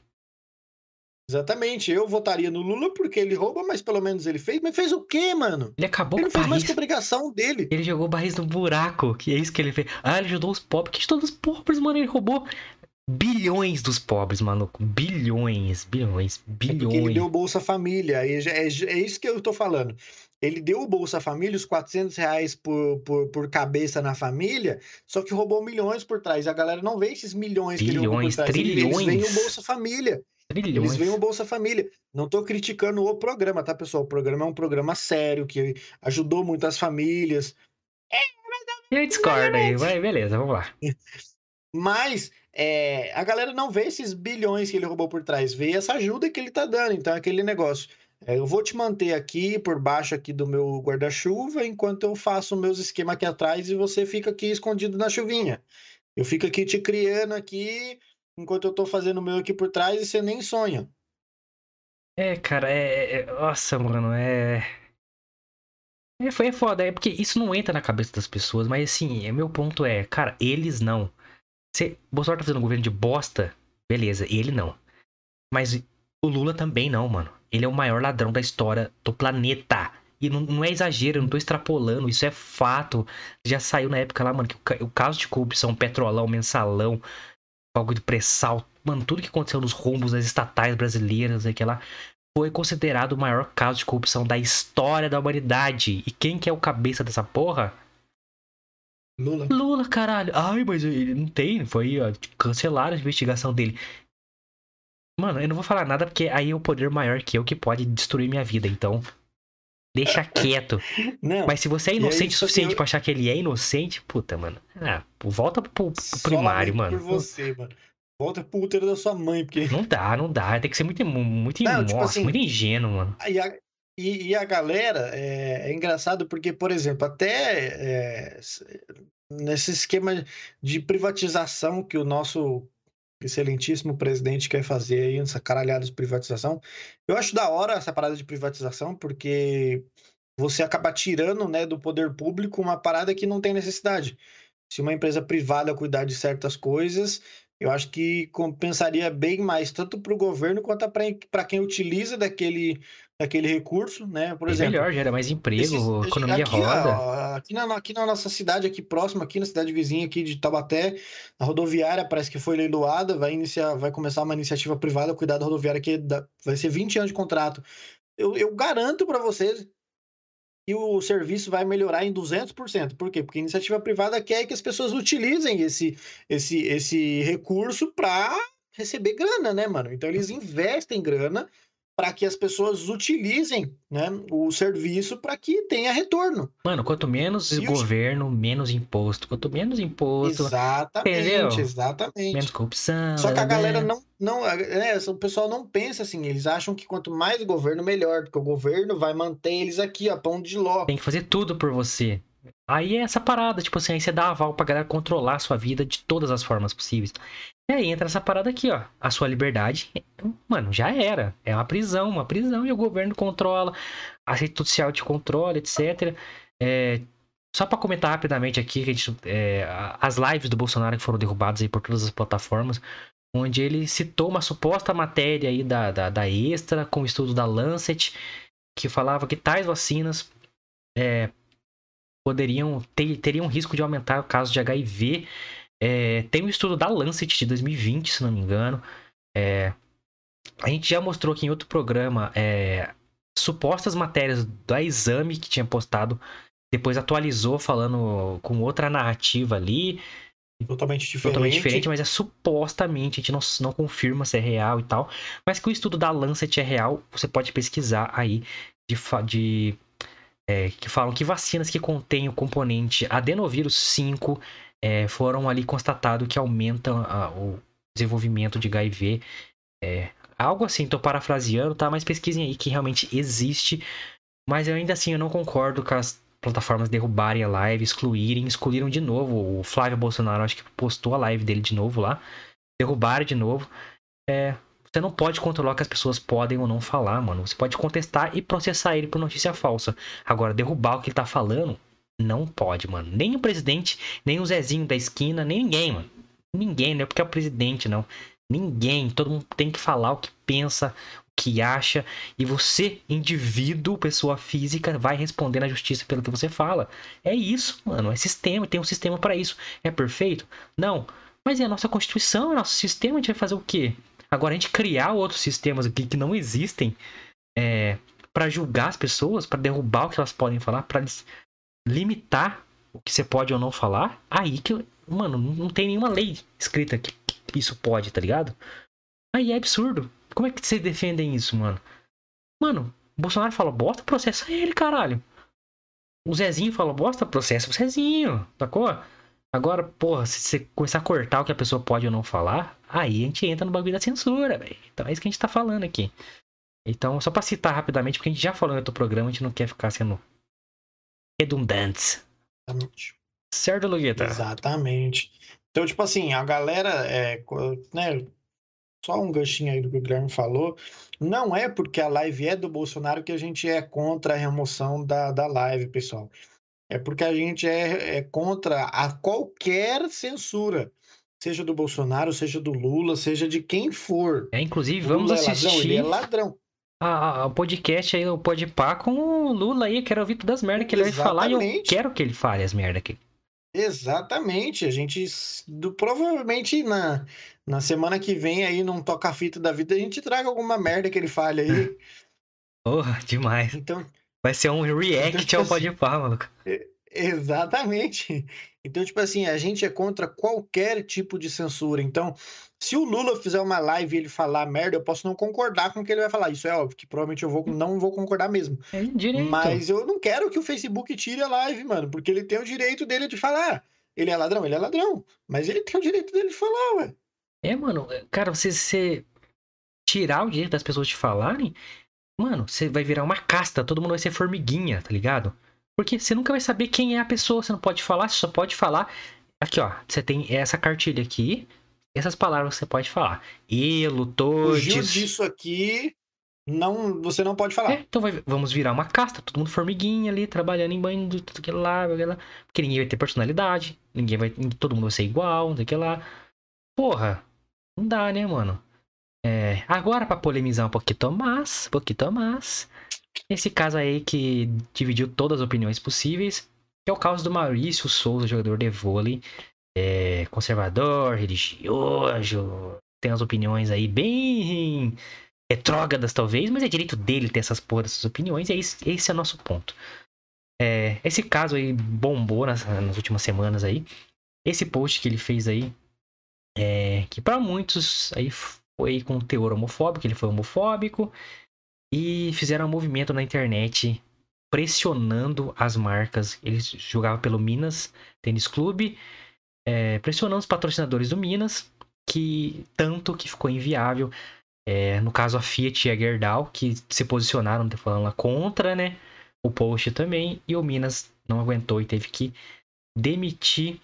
Exatamente. Eu votaria no Lula porque ele rouba, mas pelo menos ele fez. Mas fez o quê, mano? Ele acabou ele com o fez mais que obrigação dele. Ele jogou o barris no buraco, que é isso que ele fez. Ah, ele ajudou os pobres. Que todos os pobres, mano, ele roubou bilhões dos pobres, maluco. Bilhões, bilhões, bilhões. É ele deu Bolsa Família. É, é, é isso que eu tô falando. Ele deu o Bolsa Família, os 400 reais por, por, por, cabeça na família, só que roubou milhões por trás. A galera não vê esses milhões bilhões, que ele roubou por trás. Trilhões. Eles veem o Bolsa Família. Trilhões. Eles veem o Bolsa Família. Não estou criticando o programa, tá, pessoal? O programa é um programa sério, que ajudou muitas famílias. Eu discordo aí, vai, beleza, vamos lá. Mas é, a galera não vê esses bilhões que ele roubou por trás, vê essa ajuda que ele tá dando. Então, é aquele negócio. É, eu vou te manter aqui por baixo aqui do meu guarda-chuva enquanto eu faço meus esquemas aqui atrás e você fica aqui escondido na chuvinha. Eu fico aqui te criando aqui enquanto eu tô fazendo o meu aqui por trás e você nem sonha. É, cara, é. é nossa, mano, é. É, foi foda, é porque isso não entra na cabeça das pessoas, mas assim, é, meu ponto é, cara, eles não. Se Bolsonaro tá fazendo um governo de bosta, beleza, ele não. Mas o Lula também não, mano. Ele é o maior ladrão da história do planeta. E não, não é exagero, eu não tô extrapolando, isso é fato. Já saiu na época lá, mano, que o, o caso de corrupção, petrolão, mensalão, bagulho de pré-sal, mano, tudo que aconteceu nos rombos das estatais brasileiras, aquela foi considerado o maior caso de corrupção da história da humanidade. E quem que é o cabeça dessa porra? Lula. Lula, caralho. Ai, mas ele não tem. Foi ó, cancelaram a investigação dele. Mano, eu não vou falar nada porque aí é o poder maior que eu que pode destruir minha vida. Então, deixa quieto. Não, Mas se você é inocente o suficiente eu... pra achar que ele é inocente, puta, mano. Ah, volta pro, pro primário, mano. por você, mano. Volta pro útero da sua mãe, porque. Não dá, não dá. Tem que ser muito, muito, não, tipo assim, muito ingênuo, mano. E a, e, e a galera é, é, engraçado porque, por exemplo, até é, nesse esquema de privatização que o nosso excelentíssimo presidente quer fazer aí, essa caralhada de privatização. Eu acho da hora essa parada de privatização, porque você acaba tirando né, do poder público uma parada que não tem necessidade. Se uma empresa privada cuidar de certas coisas, eu acho que compensaria bem mais, tanto para o governo quanto para quem utiliza daquele, daquele recurso, né? Por exemplo. melhor, gera mais emprego, esses, economia aqui, roda. Ó, aqui, na, aqui na nossa cidade, aqui próxima, aqui na cidade vizinha aqui de Taubaté, a rodoviária parece que foi leiloada, vai iniciar, vai começar uma iniciativa privada cuidar da rodoviária que vai ser 20 anos de contrato. Eu, eu garanto para vocês que o serviço vai melhorar em 200%. Por quê? Porque a iniciativa privada quer que as pessoas utilizem esse, esse, esse recurso para receber grana, né, mano? Então eles investem grana para que as pessoas utilizem né, o serviço para que tenha retorno. Mano, quanto menos e governo, os... menos imposto. Quanto menos imposto. Exatamente, entendeu? exatamente. Menos corrupção. Só que a né? galera não. não é, o pessoal não pensa assim. Eles acham que quanto mais governo, melhor. Porque o governo vai manter eles aqui, a pão de ló. Tem que fazer tudo por você. Aí é essa parada, tipo assim, aí você dá aval pra galera controlar a sua vida de todas as formas possíveis. E aí entra essa parada aqui, ó. A sua liberdade, mano, já era. É uma prisão, uma prisão e o governo controla, a rede social te controla, etc. É, só para comentar rapidamente aqui, que gente, é, as lives do Bolsonaro que foram derrubadas aí por todas as plataformas, onde ele citou uma suposta matéria aí da, da, da Extra, com o estudo da Lancet, que falava que tais vacinas é, poderiam ter, teriam risco de aumentar o caso de HIV é, tem um estudo da Lancet de 2020, se não me engano. É, a gente já mostrou aqui em outro programa é, supostas matérias do exame que tinha postado. Depois atualizou falando com outra narrativa ali. Totalmente diferente. Totalmente diferente, mas é supostamente, a gente não, não confirma se é real e tal. Mas que o estudo da Lancet é real, você pode pesquisar aí de, de é, que falam que vacinas que contêm o componente adenovírus 5 é, foram ali constatado que aumentam a, o desenvolvimento de HIV. É, algo assim, tô parafraseando, tá? Mas pesquisem aí que realmente existe. Mas ainda assim eu não concordo com as plataformas derrubarem a live, excluírem, excluíram de novo. O Flávio Bolsonaro, acho que postou a live dele de novo lá. Derrubaram de novo. É, você não pode controlar o que as pessoas podem ou não falar, mano. Você pode contestar e processar ele por notícia falsa. Agora, derrubar o que ele tá falando, não pode, mano. Nem o presidente, nem o Zezinho da esquina, nem ninguém, mano. Ninguém, não é porque é o presidente, não. Ninguém. Todo mundo tem que falar o que pensa, o que acha. E você, indivíduo, pessoa física, vai responder na justiça pelo que você fala. É isso, mano. É sistema. Tem um sistema para isso. É perfeito? Não. Mas é a nossa Constituição, é nosso sistema. A gente vai fazer o quê? Agora, a gente criar outros sistemas aqui que não existem é, para julgar as pessoas, para derrubar o que elas podem falar, para limitar o que você pode ou não falar, aí que, mano, não tem nenhuma lei escrita que isso pode, tá ligado? Aí é absurdo. Como é que vocês defendem isso, mano? Mano, Bolsonaro fala bosta, processa ele, caralho. O Zezinho fala bosta, processa o Zezinho, sacou? Agora, porra, se você começar a cortar o que a pessoa pode ou não falar, aí a gente entra no bagulho da censura, velho. Então é isso que a gente tá falando aqui. Então, só pra citar rapidamente, porque a gente já falou no outro programa, a gente não quer ficar sendo redundante. Exatamente. Certo, Lugueta? Exatamente. Então, tipo assim, a galera, é, né, só um ganchinho aí do que o Guilherme falou, não é porque a live é do Bolsonaro que a gente é contra a remoção da, da live, pessoal. É porque a gente é, é contra a qualquer censura, seja do Bolsonaro, seja do Lula, seja de quem for. É, inclusive, vamos Lula assistir. É ladrão, ele é ladrão. A, a, podcast aí, o Podpah com o Lula aí, eu quero ouvir todas as merdas que ele vai falar e eu quero que ele fale as merdas aqui. Exatamente, a gente do, provavelmente na, na semana que vem aí num toca-fita da vida a gente traga alguma merda que ele fale aí. Porra, demais. Então, Vai ser um react então, ao assim, Podpah, maluco. Exatamente. Então, tipo assim, a gente é contra qualquer tipo de censura. Então, se o Lula fizer uma live e ele falar merda, eu posso não concordar com o que ele vai falar. Isso é óbvio, que provavelmente eu vou, não vou concordar mesmo. É direito. Mas eu não quero que o Facebook tire a live, mano, porque ele tem o direito dele de falar. Ele é ladrão? Ele é ladrão. Mas ele tem o direito dele de falar, ué. É, mano, cara, você, você tirar o direito das pessoas de falarem, mano, você vai virar uma casta, todo mundo vai ser formiguinha, tá ligado? Porque você nunca vai saber quem é a pessoa, você não pode falar, você só pode falar. Aqui, ó, você tem essa cartilha aqui, essas palavras você pode falar. Elo, todes. Fugiu disso aqui, não, você não pode falar. É, então vai, vamos virar uma casta, todo mundo formiguinha ali, trabalhando em banho, tudo aquilo lá, aquilo lá. Porque ninguém vai ter personalidade, ninguém vai. Todo mundo vai ser igual, tudo aquilo lá. Porra, não dá, né, mano? É, agora, para polemizar um pouquinho mais, um pouquinho mais, esse caso aí que dividiu todas as opiniões possíveis, que é o caso do Maurício Souza, jogador de vôlei, é, conservador, religioso, tem as opiniões aí bem retrógradas talvez, mas é direito dele ter essas porras, essas opiniões, e esse, esse é o nosso ponto. É, esse caso aí bombou nas, nas últimas semanas aí. Esse post que ele fez aí, é, que para muitos aí foi com teor homofóbico, ele foi homofóbico, e fizeram um movimento na internet pressionando as marcas. Ele jogava pelo Minas Tênis Clube, é, pressionando os patrocinadores do Minas, que tanto que ficou inviável. É, no caso, a Fiat e a Gerdau, que se posicionaram falando lá contra, né? O post também, e o Minas não aguentou e teve que demitir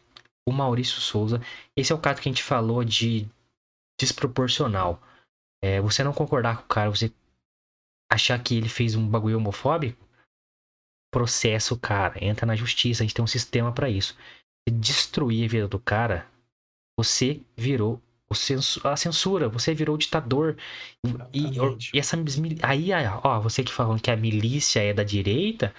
o Maurício Souza. Esse é o caso que a gente falou de desproporcional. É, você não concordar com o cara, você achar que ele fez um bagulho homofóbico, processo o cara, entra na justiça, a gente tem um sistema para isso. Se destruir a vida do cara, você virou a censura, você virou o ditador. E, e, essa aí, ó, você que falando que a milícia é da direita,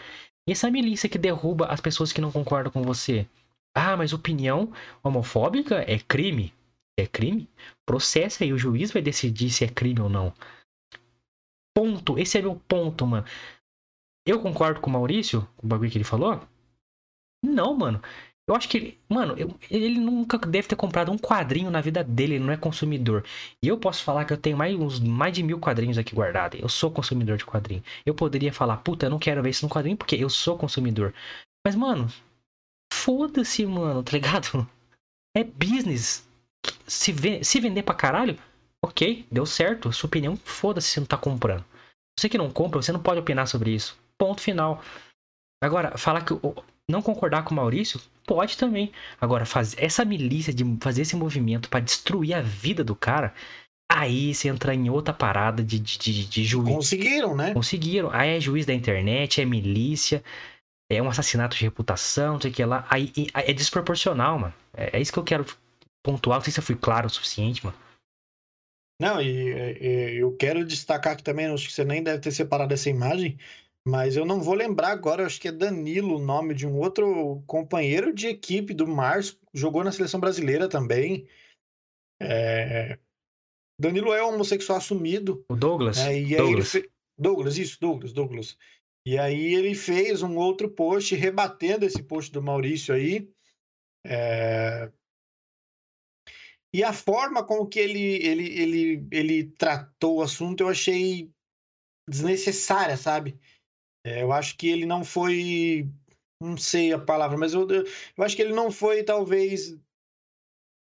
e essa milícia que derruba as pessoas que não concordam com você. Ah, mas opinião homofóbica é crime é crime, processa e o juiz vai decidir se é crime ou não. Ponto. Esse é meu ponto, mano. Eu concordo com o Maurício, com o bagulho que ele falou. Não, mano. Eu acho que ele. Mano, eu, ele nunca deve ter comprado um quadrinho na vida dele, ele não é consumidor. E eu posso falar que eu tenho mais, uns, mais de mil quadrinhos aqui guardados. Eu sou consumidor de quadrinho. Eu poderia falar, puta, eu não quero ver isso no quadrinho porque eu sou consumidor. Mas, mano, foda-se, mano, tá ligado? É business se, ve se vender pra caralho, ok, deu certo. Sua opinião, foda-se se não tá comprando. Você que não compra, você não pode opinar sobre isso. Ponto final. Agora, falar que não concordar com o Maurício, pode também. Agora, fazer essa milícia de fazer esse movimento para destruir a vida do cara, aí você entra em outra parada de, de, de, de juiz. Conseguiram, né? Conseguiram. Aí é juiz da internet, é milícia, é um assassinato de reputação, não sei o que lá. Aí, aí é desproporcional, mano. É, é, isso que eu quero pontuar. Não sei se eu fui claro o suficiente, mano. Não, e, e eu quero destacar que também, acho que você nem deve ter separado essa imagem, mas eu não vou lembrar agora, acho que é Danilo o nome de um outro companheiro de equipe do Márcio, jogou na seleção brasileira também. É... Danilo é homossexual assumido. O Douglas? Né? E Douglas. Fe... Douglas, isso, Douglas, Douglas. E aí ele fez um outro post rebatendo esse post do Maurício aí. É... E a forma com que ele, ele, ele, ele tratou o assunto eu achei desnecessária, sabe? É, eu acho que ele não foi. Não sei a palavra, mas eu, eu acho que ele não foi, talvez.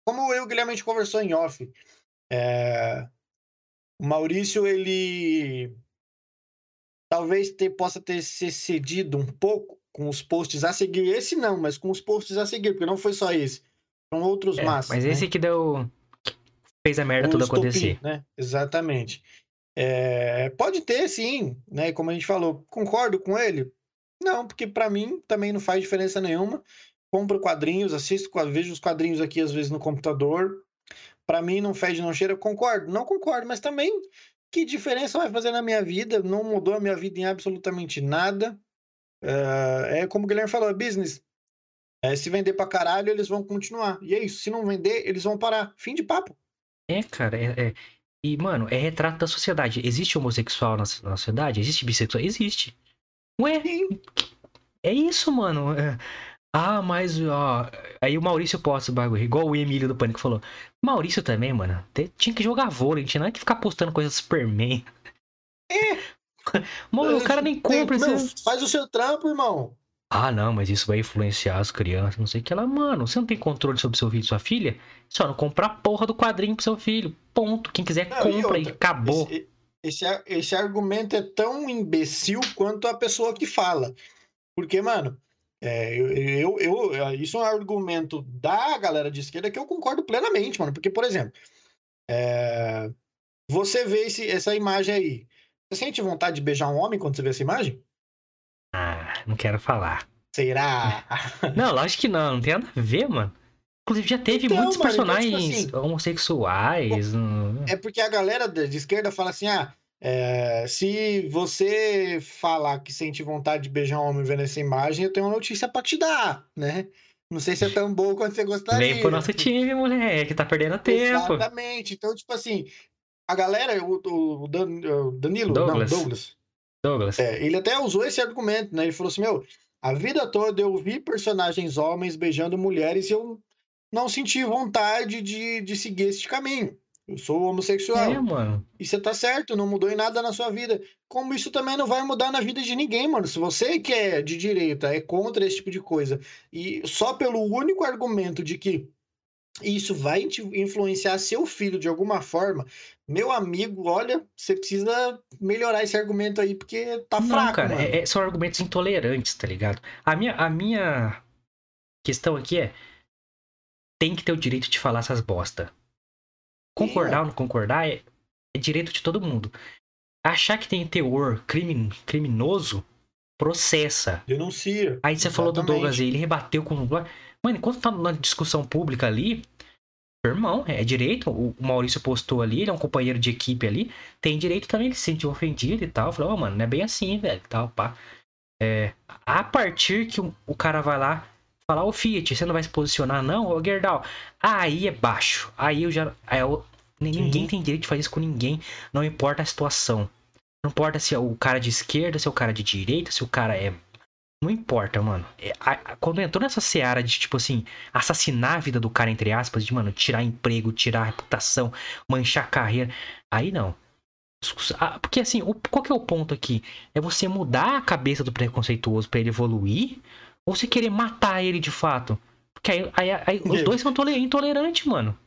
Como eu e o Guilherme a gente conversou em off. É, o Maurício, ele. Talvez ter, possa ter se cedido um pouco com os posts a seguir. Esse não, mas com os posts a seguir, porque não foi só esse. São outros é, massas. Mas né? esse que deu. fez a merda toda acontecer. né? Exatamente. É, pode ter, sim, né? Como a gente falou, concordo com ele? Não, porque para mim também não faz diferença nenhuma. Compro quadrinhos, assisto, vejo os quadrinhos aqui às vezes no computador. Para mim não fede, não cheira. Concordo? Não concordo, mas também que diferença vai fazer na minha vida? Não mudou a minha vida em absolutamente nada. É, é como o Guilherme falou, é business. É, se vender pra caralho, eles vão continuar. E é isso. Se não vender, eles vão parar. Fim de papo. É, cara, é, é, e, mano, é retrato da sociedade. Existe homossexual na, na sociedade? Existe bissexual? Existe. Ué, é isso, mano. É. Ah, mas, ó. Aí o Maurício posta o bagulho, igual o Emílio do Pânico falou. Maurício também, mano. Tinha que jogar vôlei, tinha nada que ficar postando coisas Superman. É. Mano, o cara nem compra. esse... Faz o seu trampo, irmão. Ah, não, mas isso vai influenciar as crianças, não sei o que lá. Mano, você não tem controle sobre seu filho e sua filha? Só não comprar a porra do quadrinho pro seu filho. Ponto. Quem quiser, não, compra e, outra, e acabou. Esse, esse, esse, argumento é tão imbecil quanto a pessoa que fala. Porque, mano, é, eu, eu, eu, isso é um argumento da galera de esquerda que eu concordo plenamente, mano. Porque, por exemplo, é, você vê esse, essa imagem aí. Você sente vontade de beijar um homem quando você vê essa imagem? Ah, não quero falar. Será? Não, lógico que não, não tem nada a ver, mano. Inclusive, já teve então, muitos mano, personagens então, tipo assim, homossexuais. Bom, é porque a galera de esquerda fala assim: ah, é, se você falar que sente vontade de beijar um homem vendo essa imagem, eu tenho uma notícia pra te dar, né? Não sei se é tão boa quanto você gostaria. Vem pro nosso time, moleque, tá perdendo tempo. Exatamente. Então, tipo assim, a galera, o, o, o Danilo, Douglas. não, Douglas, Douglas. É, ele até usou esse argumento, né? Ele falou assim: meu, a vida toda eu vi personagens homens beijando mulheres e eu não senti vontade de, de seguir esse caminho. Eu sou homossexual. É, mano. E você tá certo, não mudou em nada na sua vida. Como isso também não vai mudar na vida de ninguém, mano. Se você que é de direita, é contra esse tipo de coisa, e só pelo único argumento de que isso vai influenciar seu filho de alguma forma, meu amigo, olha, você precisa melhorar esse argumento aí, porque tá Não, fraco, cara, é, é, são argumentos intolerantes, tá ligado? A minha, a minha questão aqui é, tem que ter o direito de falar essas bosta. Concordar é. ou não concordar é, é, direito de todo mundo. Achar que tem teor crimin, criminoso, processa. Denuncia. Aí você Exatamente. falou do Douglas aí, ele rebateu com... Mano, enquanto tá na discussão pública ali, irmão, é direito. O Maurício postou ali, ele é um companheiro de equipe ali. Tem direito também de se sentir ofendido e tal. Falou, oh, mano, não é bem assim, velho. Tal, pá. É, a partir que o, o cara vai lá falar, ô Fiat, você não vai se posicionar, não? Ô Gerdau, aí é baixo. Aí eu já. Aí eu, ninguém tem direito de fazer isso com ninguém. Não importa a situação. Não importa se é o cara de esquerda, se é o cara de direita, se o cara é não importa, mano. É, quando entrou nessa seara de, tipo assim, assassinar a vida do cara, entre aspas, de, mano, tirar emprego, tirar reputação, manchar a carreira, aí não. Porque assim, qual que é o ponto aqui? É você mudar a cabeça do preconceituoso para ele evoluir? Ou você querer matar ele de fato? Porque aí, aí, aí os dois são intolerantes, mano.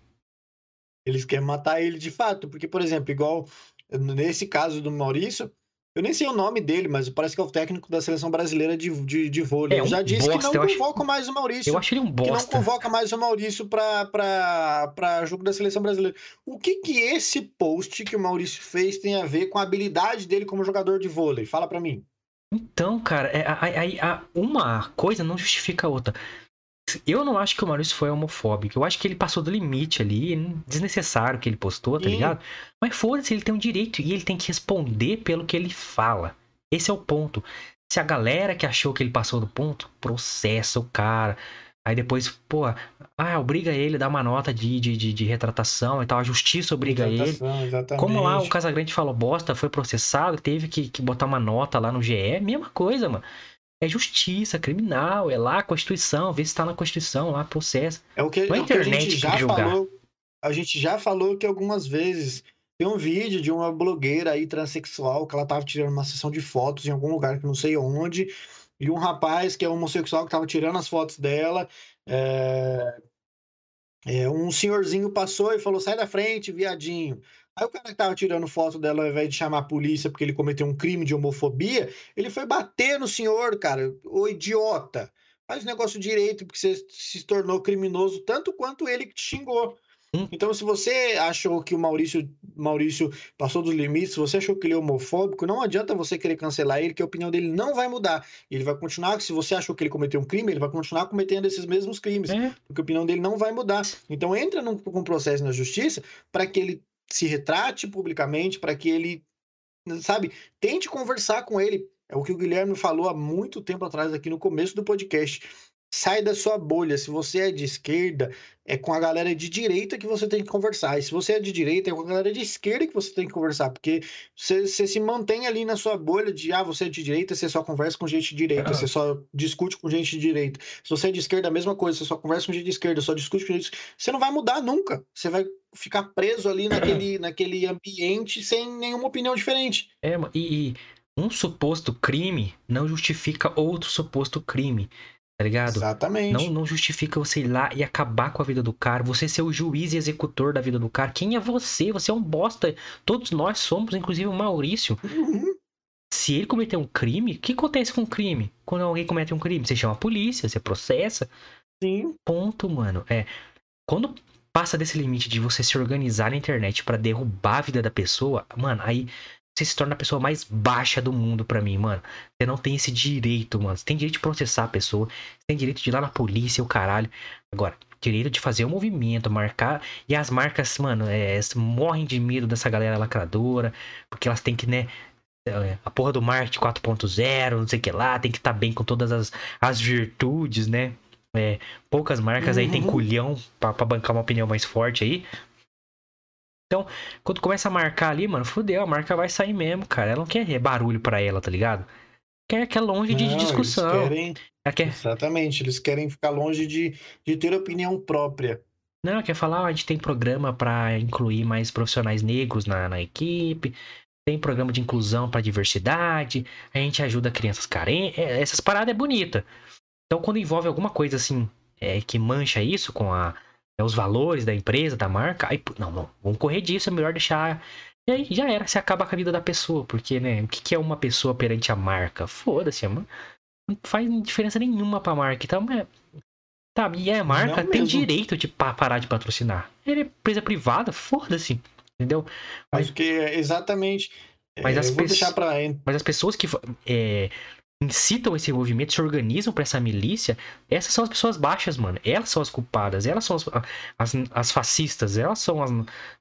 Eles querem matar ele de fato. Porque, por exemplo, igual nesse caso do Maurício, Eu nem sei o nome dele, mas parece que é o técnico da seleção brasileira de, de, de vôlei. É, um Já disse bosta, que não eu acho- convoca mais o Maurício. Eu acho ele um que não bosta. convoca mais o Maurício para jogo da seleção brasileira. O que que esse post que o Maurício fez tem a ver com a habilidade dele como jogador de vôlei? Fala pra mim. Então, cara, é, a- a- a- uma coisa não justifica a outra. Eu não acho que o Maurício foi homofóbico. Eu acho que ele passou do limite ali, desnecessário que ele postou, tá ligado? Mas foda-se, ele tem um direito e ele tem que responder pelo que ele fala. Esse é o ponto. Se a galera que achou que ele passou do ponto, processa o cara. Aí depois, pô, ah, obriga ele a dar uma nota de, de, de, de retratação e tal. A justiça obriga ele. Exatamente. Como lá o Casagrande falou bosta, foi processado, teve que, que botar uma nota lá no GE, mesma coisa, mano. É justiça, criminal, é lá a Constituição, vê se tá na Constituição, lá processa. É o que, Não é é o que a internet gente já julgar. falou. A gente já falou que algumas vezes tem um vídeo de uma blogueira aí transexual que ela tava tirando uma sessão de fotos em algum lugar que não sei onde, e um rapaz que é homossexual que tava tirando as fotos dela. é, é, um senhorzinho passou e falou: sai da frente, viadinho. Aí o cara que tava tirando foto dela, ao invés de chamar a polícia porque ele cometeu um crime de homofobia, ele foi bater no senhor, cara, ô idiota. Faz o negócio direito, porque você se tornou criminoso tanto quanto ele que te xingou. Hum. Então, se você achou que o Maurício, Maurício passou dos limites, se você achou que ele é homofóbico, não adianta você querer cancelar ele, que a opinião dele não vai mudar. Ele vai continuar, se você achou que ele cometeu um crime, ele vai continuar cometendo esses mesmos crimes É, porque a opinião dele não vai mudar. Então entra num, com um processo na justiça para que ele se retrate publicamente, para que ele, sabe, tente conversar com ele. É o que o Guilherme falou há muito tempo atrás aqui no começo do podcast. Sai da sua bolha. Se você é de esquerda, é com a galera de direita que você tem que conversar. E se você é de direita, é com a galera de esquerda que você tem que conversar. Porque você, se mantém ali na sua bolha de, ah, você é de direita, você só conversa com gente de direita, você só discute com gente de direita. Se você é de esquerda, a mesma coisa, você só conversa com gente de esquerda, só discute com gente. Você não vai mudar nunca. Você vai ficar preso ali naquele, naquele ambiente sem nenhuma opinião diferente. é, e, e um suposto crime não justifica outro suposto crime, tá ligado? Exatamente. Não, não justifica você ir lá e acabar com a vida do cara, você ser o juiz e executor da vida do cara. Quem é você? Você é um bosta. Todos nós somos, inclusive o Maurício. Uhum. Se ele cometer um crime, o que acontece com o crime? Quando alguém comete um crime, você chama a polícia, você processa. Sim. Ponto, mano. É. Quando passa desse limite de você se organizar na internet pra derrubar a vida da pessoa, mano, aí você se torna a pessoa mais baixa do mundo pra mim, mano. Você não tem esse direito, mano. Você tem direito de processar a pessoa, você tem direito de ir lá na polícia, o caralho. Agora, direito de fazer o movimento, marcar. E as marcas, mano, é, morrem de medo dessa galera lacradora, porque elas têm que, né. é, A porra do marketing 4.0, não sei o que lá, tem que estar bem com todas as, as virtudes, né? É, poucas marcas aí tem Uhum. culhão pra, pra bancar uma opinião mais forte aí. Então, quando começa a marcar ali, mano, fudeu, a marca vai sair mesmo, cara. Ela não quer barulho pra ela, tá ligado? Quer, quer longe de, Não, discussão. Eles querem, quer, exatamente, eles querem ficar longe de, de ter opinião própria. não, ela quer falar, ó, a gente tem programa pra incluir mais profissionais negros na, na equipe. Tem programa de inclusão pra diversidade. A gente ajuda crianças carentes. É, essas paradas é bonita. Então, quando envolve alguma coisa assim, é, que mancha isso com a, é, os valores da empresa, da marca, aí, não, não, vamos correr disso, é melhor deixar. E aí já era, você acaba com a vida da pessoa, porque, né, o que, que é uma pessoa perante a marca? Foda-se, mano. Não faz diferença nenhuma pra marca. Então, é. Sabe, e a marca Não tem mesmo. direito de pa- parar de patrocinar. Ele é empresa privada, foda-se. Entendeu? Mas- Porque, exatamente. Mas é, as para Mas as pessoas que é, incitam esse movimento, se organizam pra essa milícia, essas são as pessoas baixas, mano. Elas são as culpadas, elas são as, as, as fascistas, elas são as.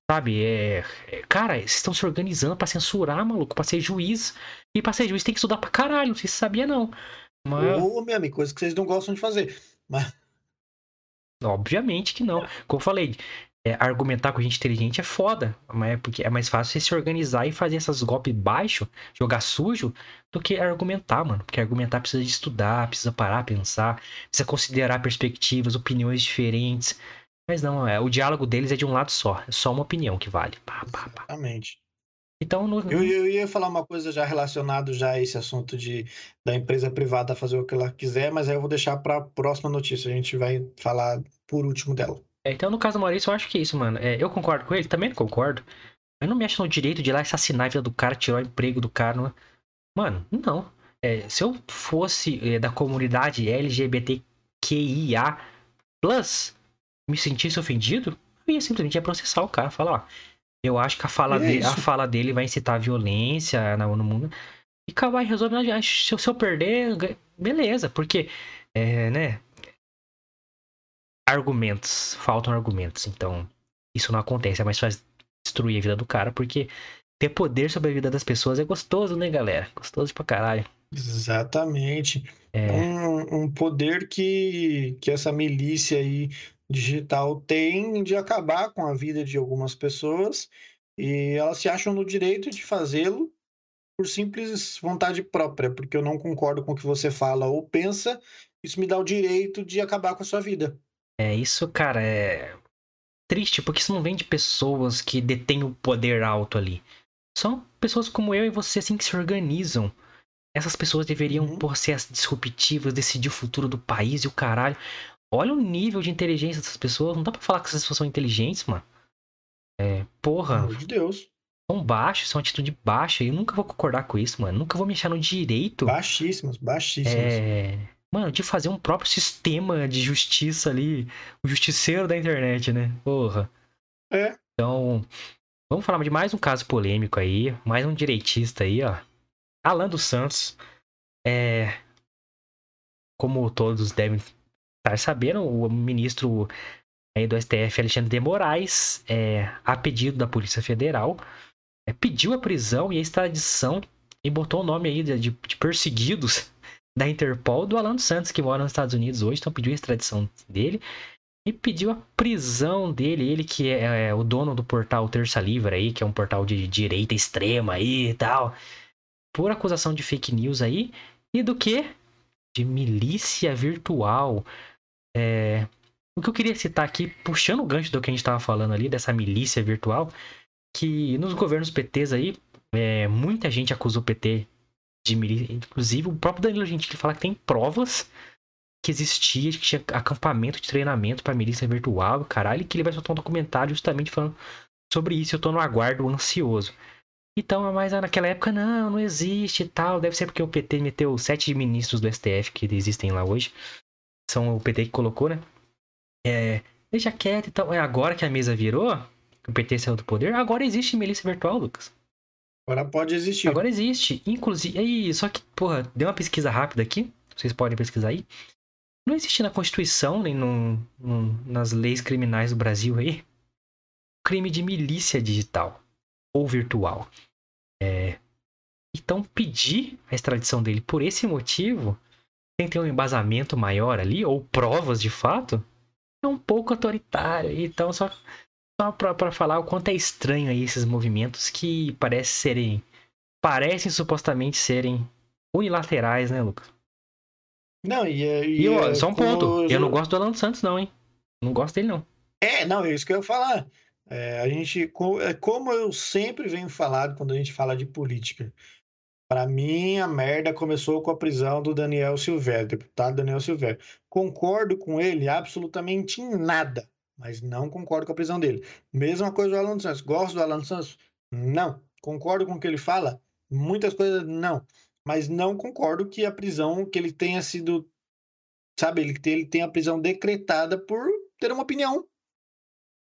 Sabe? É, é, cara, vocês estão se organizando pra censurar, maluco, pra ser juiz. E pra ser juiz tem que estudar pra caralho, não sei se sabia, não. Mas, Ô, meu amigo, coisa que vocês não gostam de fazer. obviamente que não. Como eu falei. É, argumentar com gente inteligente é foda, mas é porque é mais fácil você se organizar e fazer essas golpes baixo, jogar sujo, do que argumentar, mano. Porque argumentar precisa de estudar, precisa parar, pensar, precisa considerar perspectivas, opiniões diferentes. Mas não, é, o diálogo deles é de um lado só, é só uma opinião que vale. Pá, pá, pá. Exatamente. Então, no- Eu, eu ia falar uma coisa já relacionado já a esse assunto de da empresa privada fazer o que ela quiser, mas aí eu vou deixar para a próxima notícia. A gente vai falar por último dela. É, então, no caso do Maurício, eu acho que é isso, mano. É, eu concordo com ele, também não concordo. Eu não me acho no direito de ir lá assassinar a vida do cara, tirar o emprego do cara. Não, Mano, não. É, se eu fosse é, da comunidade LGBTQIA, me sentisse ofendido, eu ia simplesmente ia processar o cara. Falar, ó, eu acho que a fala, É de, a fala dele vai incitar violência no, no mundo. E acabar e resolve. Se eu, se eu perder, beleza. Porque, é, né? Argumentos. Faltam argumentos. Então, isso não acontece. É mais fácil destruir a vida do cara. Porque ter poder sobre a vida das pessoas é gostoso, né, galera? Gostoso pra caralho. Exatamente. É um, um poder que, que essa milícia aí digital tem de acabar com a vida de algumas pessoas e elas se acham no direito de fazê-lo por simples vontade própria, porque eu não concordo com o que você fala ou pensa, isso me dá o direito de acabar com a sua vida. É isso, cara. É triste, porque isso não vem de pessoas que detêm o poder alto ali. São pessoas como eu e você, assim, que se organizam. Essas pessoas deveriam Uhum. por ser as disruptivas, decidir o futuro do país e o caralho. Olha o nível de inteligência dessas pessoas. Não dá pra falar que essas pessoas são inteligentes, mano. É, Pelo porra, amor de Deus. são baixos, são atitude baixa. E eu nunca vou concordar com isso, mano. Nunca vou me achar no direito. Baixíssimas, baixíssimas. É. Mano, de fazer um próprio sistema de justiça ali. O justiceiro da internet, né? Porra. É. Então, vamos falar de mais um caso polêmico aí. Mais um direitista aí, ó. Alan dos Santos. É. Como todos devem estar sabendo, o ministro aí do STF, Alexandre de Moraes, é, a pedido da Polícia Federal, é, pediu a prisão e a extradição e botou o nome aí de, de- de perseguidos da Interpol do Alan dos Santos, que mora nos Estados Unidos hoje, então pediu a extradição dele e pediu a prisão dele, ele que é, é o dono do portal Terça Livre aí, que é um portal de direita extrema aí e tal, por acusação de fake news aí, e do que? De milícia virtual. É, o que eu queria citar aqui, puxando o gancho do que a gente tava falando ali, dessa milícia virtual, que nos governos PTs aí, é, muita gente acusou o PT de milícia, inclusive o próprio Danilo Gentili fala que tem provas que existia, que tinha acampamento de treinamento para milícia virtual, caralho, e que ele vai soltar um documentário justamente falando sobre isso. Eu tô no aguardo ansioso. Então, mas naquela época, não, não existe e tal. Deve ser porque o PT meteu sete ministros do STF que existem lá hoje. São o PT que colocou, né? É, deixa quieto e tal. É agora que a mesa virou, que o PT saiu do poder, agora existe milícia virtual, Lucas. Agora pode existir. Agora existe. Inclusive, aí, só que, porra, deu uma pesquisa rápida aqui. Vocês podem pesquisar aí. Não existe na Constituição, nem no, no- nas leis criminais do Brasil aí, crime de milícia digital ou virtual. É, Então, pedir a extradição dele por esse motivo, sem ter um embasamento maior ali, ou provas de fato, é um pouco autoritário. Então, só, só pra falar o quanto é estranho aí esses movimentos que parecem serem. parecem supostamente serem unilaterais, né, Lucas? Não, e, é- e E, ó, é só um ponto. Eu não gosto do Alan dos Santos, não, hein? Não gosto dele, não. É, não, é isso que eu ia falar. É, a gente, é como eu sempre venho falado quando a gente fala de política. Para mim, a merda começou com a prisão do Daniel Silvério, deputado Daniel Silvério. Concordo com ele absolutamente em nada, mas não concordo com a prisão dele. Mesma coisa do Alan Santos. Gosto do Alan Santos? Não. Concordo com o que ele fala? Muitas coisas não. Mas não concordo que a prisão, que ele tenha sido, sabe, ele, tem- ele a prisão decretada por ter uma opinião.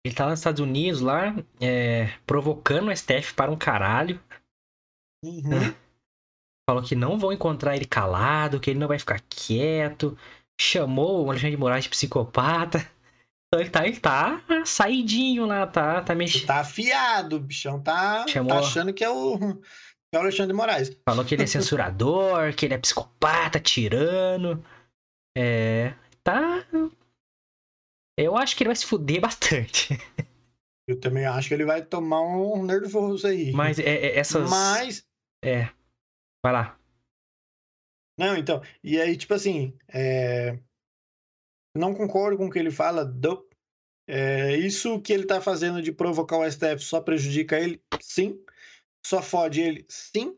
Ele tá nos Estados Unidos lá, é, provocando o STF para um caralho. Uhum. Falou que não vão encontrar ele calado, que ele não vai ficar quieto. Chamou o Alexandre de Moraes de psicopata. Então ele tá, ele tá saidinho lá, tá, tá mexendo. Tá afiado, o bichão tá, Chamou- tá achando que é o, é o Alexandre de Moraes. Falou que ele é censurador, que ele é psicopata, tirano. É. Tá. Eu acho que ele vai se fuder bastante. Eu também acho que ele vai tomar um nervoso aí. Mas é, é, essas. Mas, É. Vai lá. não, então, e aí, tipo assim, é, não concordo com o que ele fala, do, é, isso que ele tá fazendo de provocar o STF só prejudica ele? Sim. Só fode ele? Sim.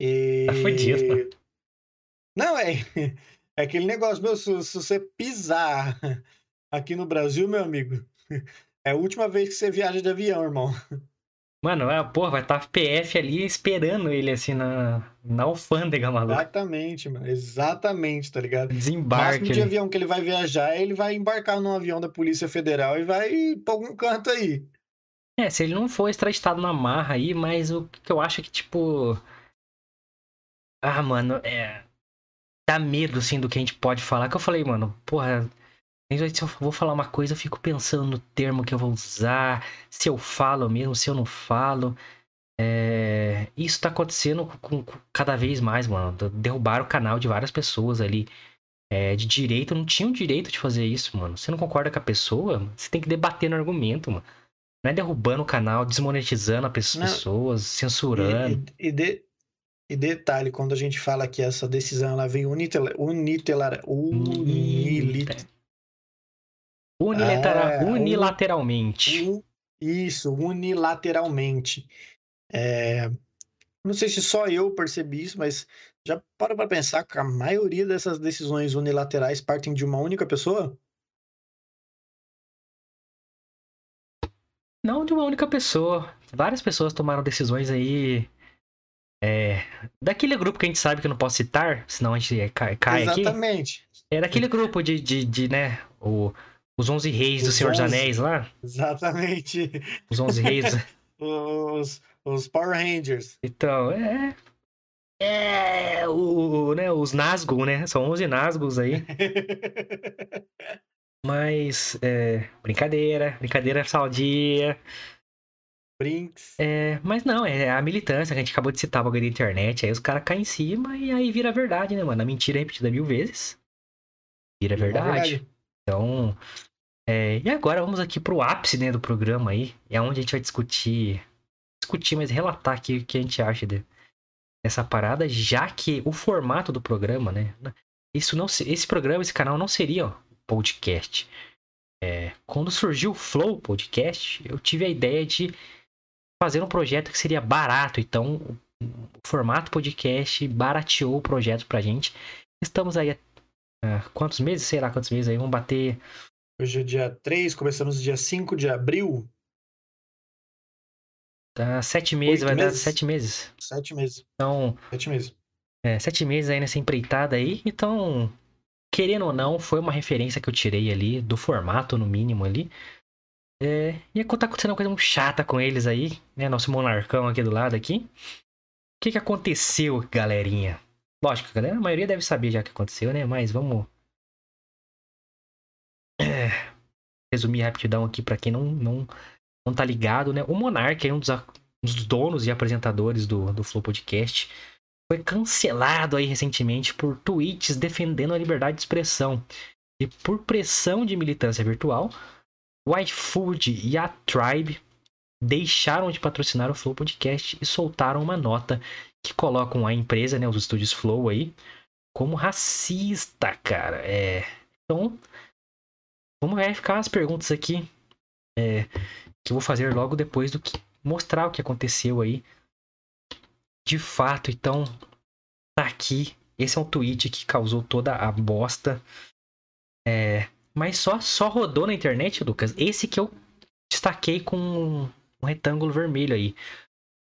E... Tá fudido. Não, é, é aquele negócio, meu, se, se você pisar aqui no Brasil, meu amigo, é a última vez que você viaja de avião, irmão. Mano, ah, porra, vai estar tá PF ali esperando ele, assim, na, na alfândega, maluco. Exatamente, mano. Exatamente, tá ligado? Desembarque. máximo de avião que ele vai viajar, ele vai embarcar num avião da Polícia Federal e vai pra algum canto aí. É, se ele não for extraditado na marra aí, mas o que eu acho é que, tipo. Ah, mano, é. Dá medo, assim, do que a gente pode falar. Que eu falei, mano, porra se eu vou falar uma coisa, eu fico pensando no termo que eu vou usar, se eu falo mesmo, se eu não falo. É... Isso tá acontecendo com, com, cada vez mais, mano. Derrubaram o canal de várias pessoas ali. É, de direito, não tinham direito de fazer isso, mano. Você não concorda com a pessoa, você tem que debater no argumento, mano. Não é derrubando o canal, desmonetizando as pessoas, não. censurando. E, e, e, de, e, detalhe, quando a gente fala que essa decisão ela vem unitel, unitel, unilit, Unilateral, é, unilateralmente. Un, isso, unilateralmente. É, não sei se só eu percebi isso, mas já para para pensar que a maioria dessas decisões unilaterais partem de uma única pessoa? Não de uma única pessoa. Várias pessoas tomaram decisões aí. É, daquele grupo que a gente sabe que eu não posso citar, senão a gente cai, cai Exatamente. aqui. Exatamente. É daquele grupo de, de, de né, o os 11 reis os do Senhor 11... dos Anéis lá? Exatamente. Os 11 reis. os, os Power Rangers. Então, é. É, o, né, os Nazgûl, né? São 11 Nazgûs aí. Mas, é, brincadeira, brincadeira saudia. Brinks. É, mas não, é a militância que a gente acabou de citar o bagulho da internet. Aí os caras caem em cima e aí vira verdade, né, mano? A mentira é repetida mil vezes. Vira verdade. É verdade. Então, é, e agora vamos aqui para o ápice né, do programa aí, é onde a gente vai discutir, discutir, mas relatar aqui o que a gente acha de, dessa parada, já que o formato do programa, né, isso não, esse programa, esse canal não seria podcast. É, quando surgiu o Flow Podcast, eu tive a ideia de fazer um projeto que seria barato, então o, formato podcast barateou o projeto pra gente. Estamos aí quantos meses? Sei lá quantos meses aí. Vão bater. Hoje é dia 3, começamos dia 5 de abril. Tá sete meses, Oito vai meses? dar sete meses. Sete meses. Então. Sete meses. É, sete meses aí nessa empreitada aí. Então, querendo ou não, foi uma referência que eu tirei ali, do formato, no mínimo ali. É, e tá acontecendo uma coisa muito chata com eles aí, né? Nosso monarcão aqui do lado aqui. O que que aconteceu, galerinha? Lógico, galera, a maioria deve saber já o que aconteceu, né? Mas vamos. É, resumir rapidão aqui para quem não, não, não tá ligado, né? O Monark é um dos, um dos donos e apresentadores do, do Flow Podcast. Foi cancelado aí recentemente por tweets defendendo a liberdade de expressão. E por pressão de militância virtual, o iFood e a Tribe deixaram de patrocinar o Flow Podcast e soltaram uma nota que colocam a empresa, né, os estúdios Flow aí, como racista, cara. É, então, vamos verificar as perguntas aqui é, que eu vou fazer logo depois do que mostrar o que aconteceu aí. De fato, então, tá aqui. Esse é um tweet que causou toda a bosta. É, mas só, só rodou na internet, Lucas. Esse que eu destaquei com um retângulo vermelho aí.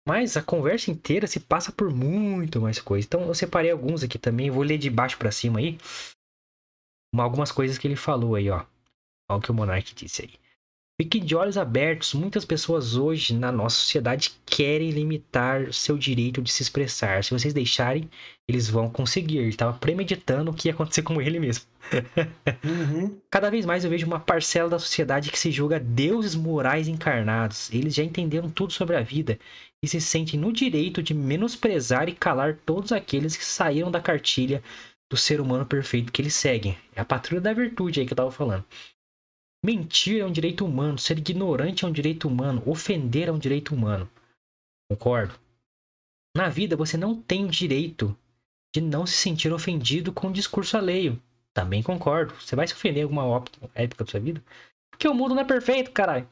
Mas a conversa inteira se passa por muito mais coisa. Então eu separei alguns aqui também, vou ler de baixo para cima aí. Algumas coisas que ele falou aí, ó. Olha o que o Monark disse aí. Fique de olhos abertos. Muitas pessoas hoje na nossa sociedade querem limitar seu direito de se expressar. Se vocês deixarem, eles vão conseguir. Ele estava premeditando o que ia acontecer com ele mesmo. Uhum. Cada vez mais eu vejo uma parcela da sociedade que se julga deuses morais encarnados. Eles já entenderam tudo sobre a vida e se sentem no direito de menosprezar e calar todos aqueles que saíram da cartilha do ser humano perfeito que eles seguem. É a patrulha da virtude aí que eu estava falando. Mentir é um direito humano, ser ignorante é um direito humano, ofender é um direito humano. Concordo. Na vida você não tem o direito de não se sentir ofendido com um discurso alheio. Também concordo. Você vai se ofender em alguma época da sua vida? Porque o mundo não é perfeito, caralho.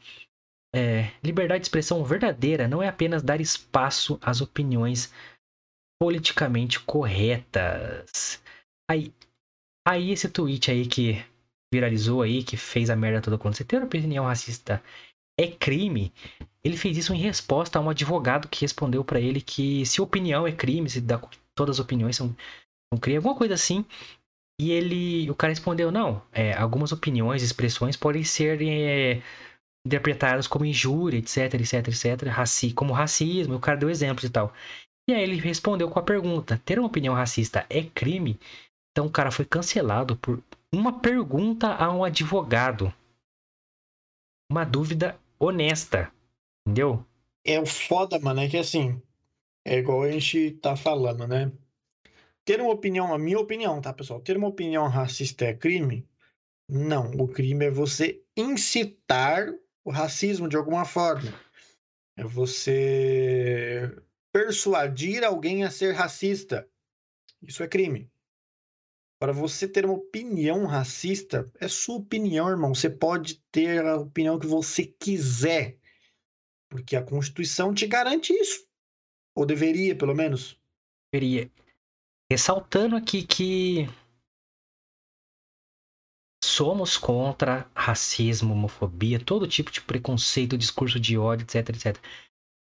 É, liberdade de expressão verdadeira não é apenas dar espaço às opiniões politicamente corretas. Aí, aí esse tweet aí que viralizou aí, que fez a merda toda acontecer, ter opinião racista é crime. Ele fez isso em resposta a um advogado que respondeu para ele que se opinião é crime, se dá, todas as opiniões são, são crime, alguma coisa assim. E ele, o cara respondeu, não, é, algumas opiniões, expressões podem ser é, interpretadas como injúria, etc, etc, etc, raci como racismo. O cara deu exemplos e tal. E aí ele respondeu com a pergunta: ter uma opinião racista é crime? Então o cara foi cancelado por uma pergunta a um advogado. Uma dúvida honesta. Entendeu? É o foda, mano, é que assim, é igual a gente tá falando, né? Ter uma opinião, a minha opinião, tá, pessoal? Ter uma opinião racista é crime? Não, o crime é você incitar o racismo de alguma forma. É você persuadir alguém a ser racista. Isso é crime. Para você ter uma opinião racista, é sua opinião, irmão. Você pode ter a opinião que você quiser, porque a Constituição te garante isso. Ou deveria, pelo menos. Deveria. Ressaltando aqui que somos contra racismo, homofobia, todo tipo de preconceito, discurso de ódio, etc, etc.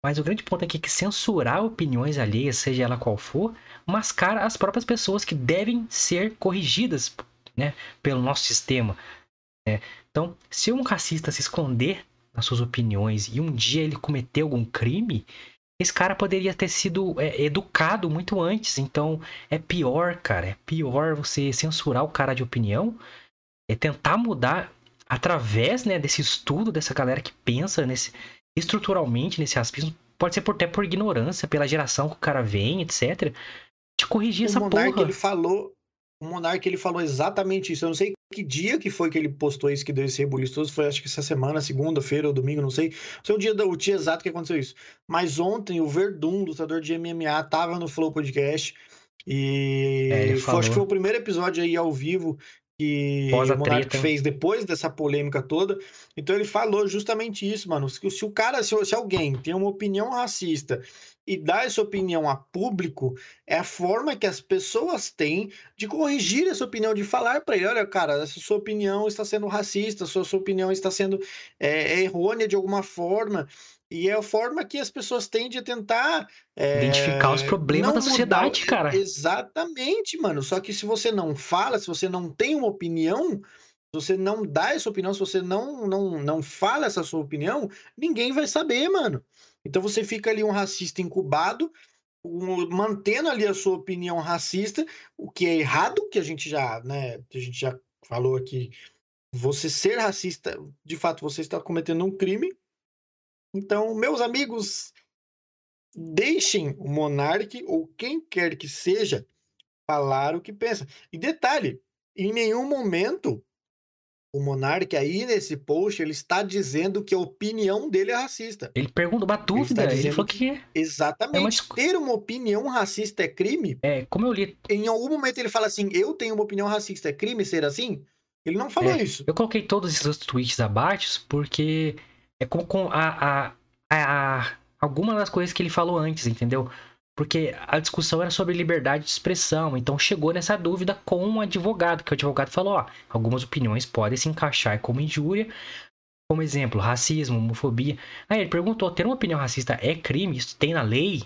Mas o grande ponto aqui é que censurar opiniões alheias, seja ela qual for, mascara as próprias pessoas que devem ser corrigidas né, pelo nosso sistema. Né? Então, se um racista se esconder nas suas opiniões e um dia ele cometer algum crime, esse cara poderia ter sido é, educado muito antes. Então, é pior, cara. É pior você censurar o cara de opinião. É tentar mudar através né, desse estudo dessa galera que pensa nesse, estruturalmente nesse racismo, pode ser por, até por ignorância, pela geração que o cara vem, etc. De corrigir o essa Monark, porra. ele falou, o Monark ele falou exatamente isso. Eu não sei que dia que foi que ele postou isso, que deu esse rebuliço todo. Foi acho que essa semana, segunda-feira ou domingo, não sei. Não sei o dia, o dia exato que aconteceu isso. Mas ontem o Verdun, lutador de MMA, tava no Flow Podcast. E É, foi, acho que foi o primeiro episódio aí ao vivo que o Monark fez depois dessa polêmica toda. Então ele falou justamente isso, mano. Se, se o cara, se, se alguém tem uma opinião racista e dá essa opinião a público, é a forma que as pessoas têm de corrigir essa opinião, de falar para ele, olha, cara, essa sua opinião está sendo racista, sua, sua opinião está sendo é, errônea de alguma forma. E é a forma que as pessoas têm de tentar é, Identificar os problemas da mudar- sociedade, cara. Exatamente, mano. Só que se você não fala, se você não tem uma opinião, se você não dá essa opinião, se você não, não, não fala essa sua opinião, ninguém vai saber, mano. Então você fica ali um racista incubado, um- mantendo ali a sua opinião racista, o que é errado, que a gente já, né, a gente já falou aqui. Você ser racista, de fato, você está cometendo um crime. Então, meus amigos, deixem o monarque ou quem quer que seja falar o que pensa. E detalhe, em nenhum momento o monarque aí nesse post ele está dizendo que a opinião dele é racista. Ele perguntou uma dúvida, ele, dizendo falou que Exatamente. É uma Ter uma opinião racista é crime? é, como eu li, Em algum momento ele fala assim: eu tenho uma opinião racista, é crime ser assim? Ele não falou É. isso. eu coloquei todos esses outros tweets abaixo porque é como com a, a, a, a alguma das coisas que ele falou antes, entendeu? Porque a discussão era sobre liberdade de expressão, então chegou nessa dúvida com um advogado, que o advogado falou, ó, algumas opiniões podem se encaixar como injúria, como exemplo, racismo, homofobia. Aí ele perguntou, ter uma opinião racista é crime? Isso tem na lei?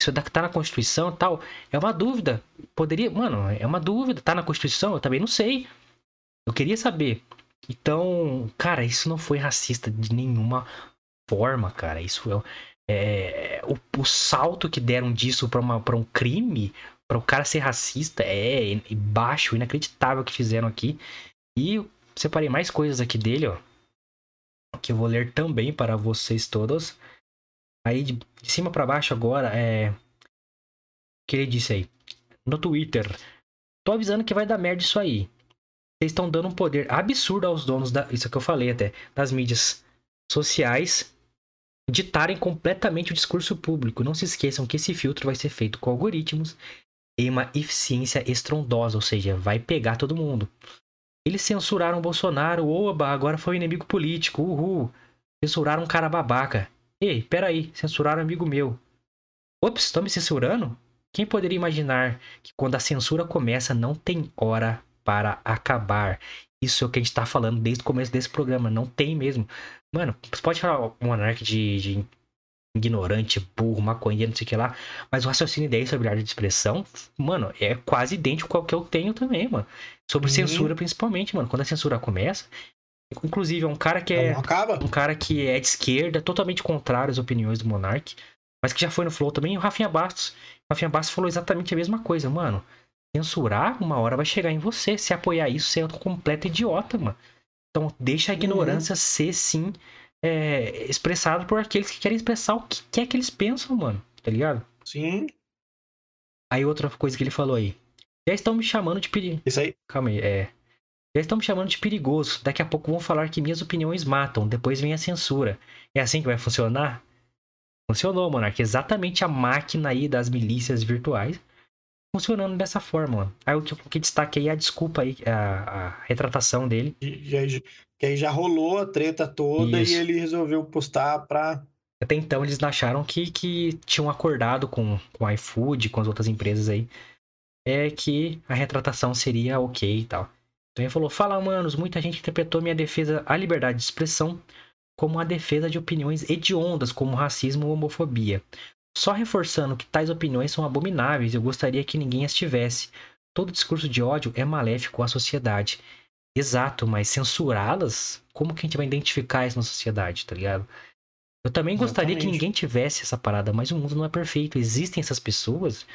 Isso tá na Constituição tal? É uma dúvida. Poderia, mano, é uma dúvida, tá na Constituição? Eu também não sei. Eu queria saber. Então, cara, isso não foi racista de nenhuma forma, cara. Isso é, é- o, o salto que deram disso pra um crime, pra o cara ser racista, é baixo, inacreditável que fizeram aqui. E separei mais coisas aqui dele, ó. Que eu vou ler também para vocês todos. Aí de, de cima pra baixo agora é. O que ele disse aí? No Twitter. Tô avisando que vai dar merda isso aí. Vocês estão dando um poder absurdo aos donos da. Isso que eu falei até. Das mídias sociais. Ditarem completamente o discurso público. Não se esqueçam que esse filtro vai ser feito com algoritmos e uma eficiência estrondosa, ou seja, vai pegar todo mundo. Eles censuraram o Bolsonaro, oba, agora foi inimigo político, uhul. Censuraram um cara babaca. Ei, peraí, censuraram um amigo meu. Ops, estão me censurando? Quem poderia imaginar que quando a censura começa não tem hora para acabar? isso é o que a gente tá falando desde o começo desse programa. Não tem mesmo. Mano, você pode falar o monarca de, de ignorante, burro, maconheiro, não sei o que lá. Mas o raciocínio dele sobre arte de expressão, mano, é quase idêntico ao que eu tenho também, mano. Sobre uhum. censura, principalmente, mano. Quando a censura começa. Inclusive, é um cara que é. Um cara que é de esquerda, totalmente contrário às opiniões do Monark. Mas que já foi no Flow também, o Rafinha Bastos. O Rafinha Bastos falou exatamente a mesma coisa, mano. Censurar, uma hora vai chegar em você. Se apoiar isso, você é um completo idiota, mano. Então, deixa a ignorância uhum. ser, sim, é, expressado por aqueles que querem expressar o que quer que eles pensam, mano. Tá ligado? Sim. Aí outra coisa que ele falou aí. Já estão me chamando de perigo. Isso aí. Calma aí, é. Já estão me chamando de perigoso. Daqui a pouco vão falar que minhas opiniões matam. Depois vem a censura. É assim que vai funcionar? Funcionou, Monark. Exatamente a máquina aí das milícias virtuais funcionando dessa forma, mano. Aí o que, que destaca aí é a desculpa aí, a, a retratação dele. E, que aí já rolou a treta toda Isso. e ele resolveu postar pra. Até então eles acharam que, que tinham acordado com, com a iFood, com as outras empresas aí, é que a retratação seria ok e tal. Então ele falou: Fala, manos, muita gente interpretou minha defesa à liberdade de expressão como a defesa de opiniões hediondas, como racismo ou homofobia. Só reforçando que tais opiniões são abomináveis, eu gostaria que ninguém as tivesse. Todo discurso de ódio é maléfico à sociedade. Exato, mas censurá-las? Como que a gente vai identificar isso na sociedade, tá ligado? Eu também gostaria Exatamente. que ninguém tivesse essa parada, mas o mundo não é perfeito. Existem essas pessoas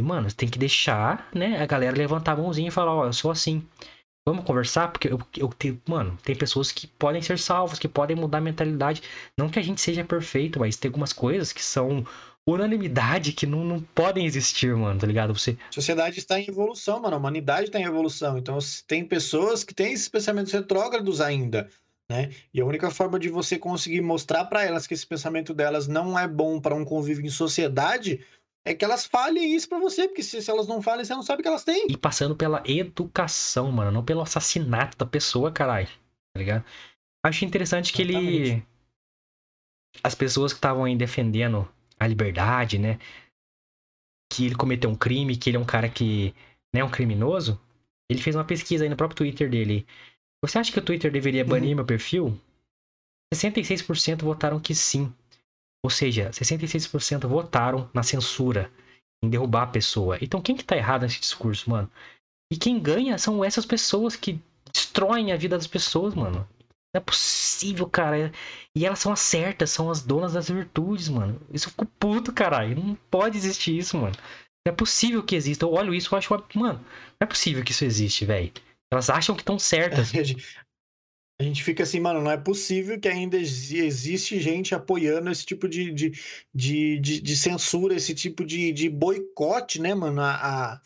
e, mano, tem que deixar, né, a galera levantar a mãozinha e falar, ó, oh, eu sou assim. Vamos conversar, porque eu, eu tenho, mano, tem pessoas que podem ser salvas, que podem mudar a mentalidade. Não que a gente seja perfeito, mas tem algumas coisas que são unanimidade que não, não podem existir, mano, tá ligado? Você... A sociedade está em evolução, mano. A humanidade está em evolução. Então, tem pessoas que têm esses pensamentos retrógrados ainda, né? E a única forma de você conseguir mostrar para elas que esse pensamento delas não é bom para um convívio em sociedade é que elas falem isso para você, porque se, se, elas não falem, você não sabe que elas têm. E passando pela educação, mano, não pelo assassinato da pessoa, caralho. Tá ligado? Acho interessante que Exatamente. ele. As pessoas que estavam aí defendendo a liberdade, né? Que ele cometeu um crime, que ele é um cara que é um criminoso. Ele fez uma pesquisa aí no próprio Twitter dele. Você acha que o Twitter deveria uhum. banir uhum. meu perfil? 66% votaram que sim. Ou seja, 66% votaram na censura, em derrubar a pessoa. Então quem que tá errado nesse discurso, mano? E quem ganha são essas pessoas que destroem a vida das pessoas, mano. Não é possível, cara. E elas são as certas, são as donas das virtudes, mano. Isso ficou puto, caralho. Não pode existir isso, mano. Não é possível que exista. Eu olho isso e acho, mano, não é possível que isso existe, velho. Elas acham que estão certas. A gente fica assim, mano, não é possível que ainda existe gente apoiando esse tipo de, de, de, de, de censura, esse tipo de, de boicote, né, mano, a, a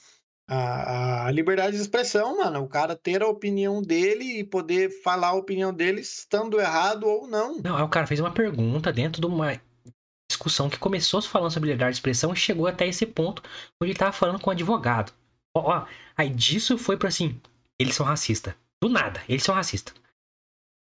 a, a, liberdade de expressão, mano. O cara ter a opinião dele e poder falar a opinião dele estando errado ou não. Não, aí o cara fez uma pergunta dentro de uma discussão que começou falando sobre liberdade de expressão e chegou até esse ponto onde ele tava falando com um advogado. Ó, ó aí disso foi para assim, eles são racistas. Do nada, eles são racistas.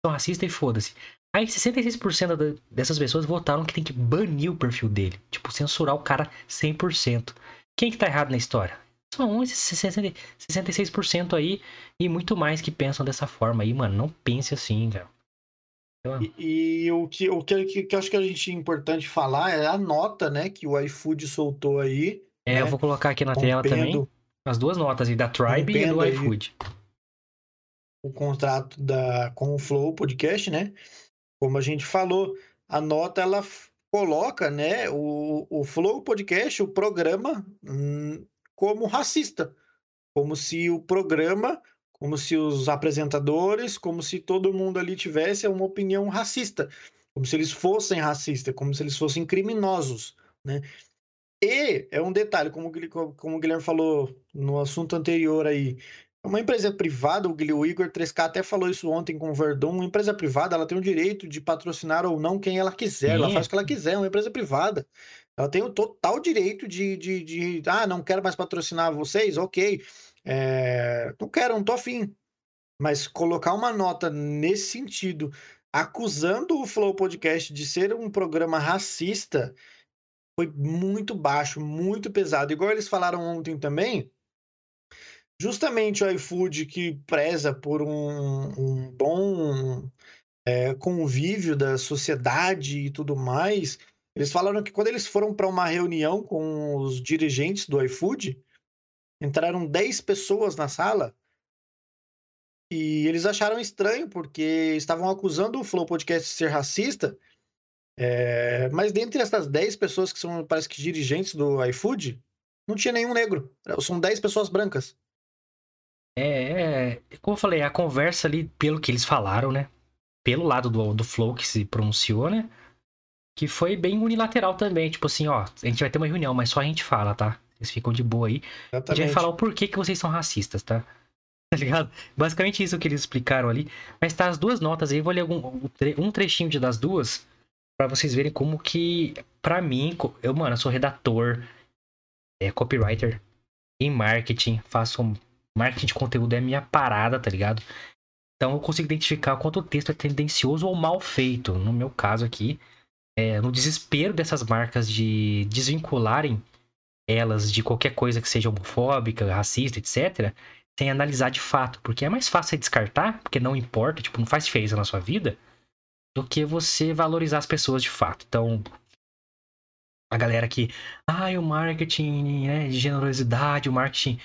São racistas e foda-se. Aí 66% dessas pessoas votaram que tem que banir o perfil dele. Tipo, censurar o cara 100%. Quem que tá errado na história? São esses 66% aí e muito mais que pensam dessa forma aí, mano. Não pense assim, cara. E, e, o, que, o que, que, acho que a gente é importante falar é a nota, né, que o iFood soltou aí. É, né, eu vou colocar aqui na tela também as duas notas aí, da Tribe e do iFood. O contrato da, com o Flow Podcast, né? Como a gente falou, a nota ela coloca, né, o, o Flow Podcast, o programa, hum, como racista, como se o programa, como se os apresentadores, como se todo mundo ali tivesse uma opinião racista, como se eles fossem racistas, como se eles fossem criminosos, né? E é um detalhe, como, como o Guilherme falou no assunto anterior aí, uma empresa privada, o Igor 3K até falou isso ontem com o Verdun, uma empresa privada, ela tem o direito de patrocinar ou não quem ela quiser, ela faz o que ela quiser, é uma empresa privada. Ela tem o total direito de, de, de ah, não quero mais patrocinar vocês, ok. É, não quero, não tô afim. Mas colocar uma nota nesse sentido, acusando o Flow Podcast de ser um programa racista, foi muito baixo, muito pesado. Igual eles falaram ontem também, justamente o iFood que preza por um, um bom é, convívio da sociedade e tudo mais, eles falaram que quando eles foram para uma reunião com os dirigentes do iFood, entraram 10 pessoas na sala e eles acharam estranho porque estavam acusando o Flow Podcast de ser racista. É, mas dentre essas 10 pessoas que são, parece que, dirigentes do iFood, não tinha nenhum negro. São 10 pessoas brancas. É, é, como eu falei, a conversa ali, pelo que eles falaram, né? Pelo lado do, do Flow que se pronunciou, né? Que foi bem unilateral também. Tipo assim, ó, a gente vai ter uma reunião, mas só a gente fala, tá? Vocês ficam de boa aí. Exatamente. A gente vai falar o porquê que vocês são racistas, tá? tá ligado? Basicamente isso que eles explicaram ali. Mas tá as duas notas aí, eu vou ler algum, um trechinho de das duas para vocês verem como que, para mim, eu, mano, eu sou redator, é, copywriter em marketing, faço marketing de conteúdo é minha parada, tá ligado? Então eu consigo identificar quanto o texto é tendencioso ou mal feito. No meu caso aqui, é, no desespero dessas marcas de desvincularem elas de qualquer coisa que seja homofóbica, racista, etc., sem analisar de fato. Porque é mais fácil descartar, porque não importa, tipo, não faz diferença na sua vida, do que você valorizar as pessoas de fato. Então, a galera que, ah, o marketing né, de generosidade, o marketing,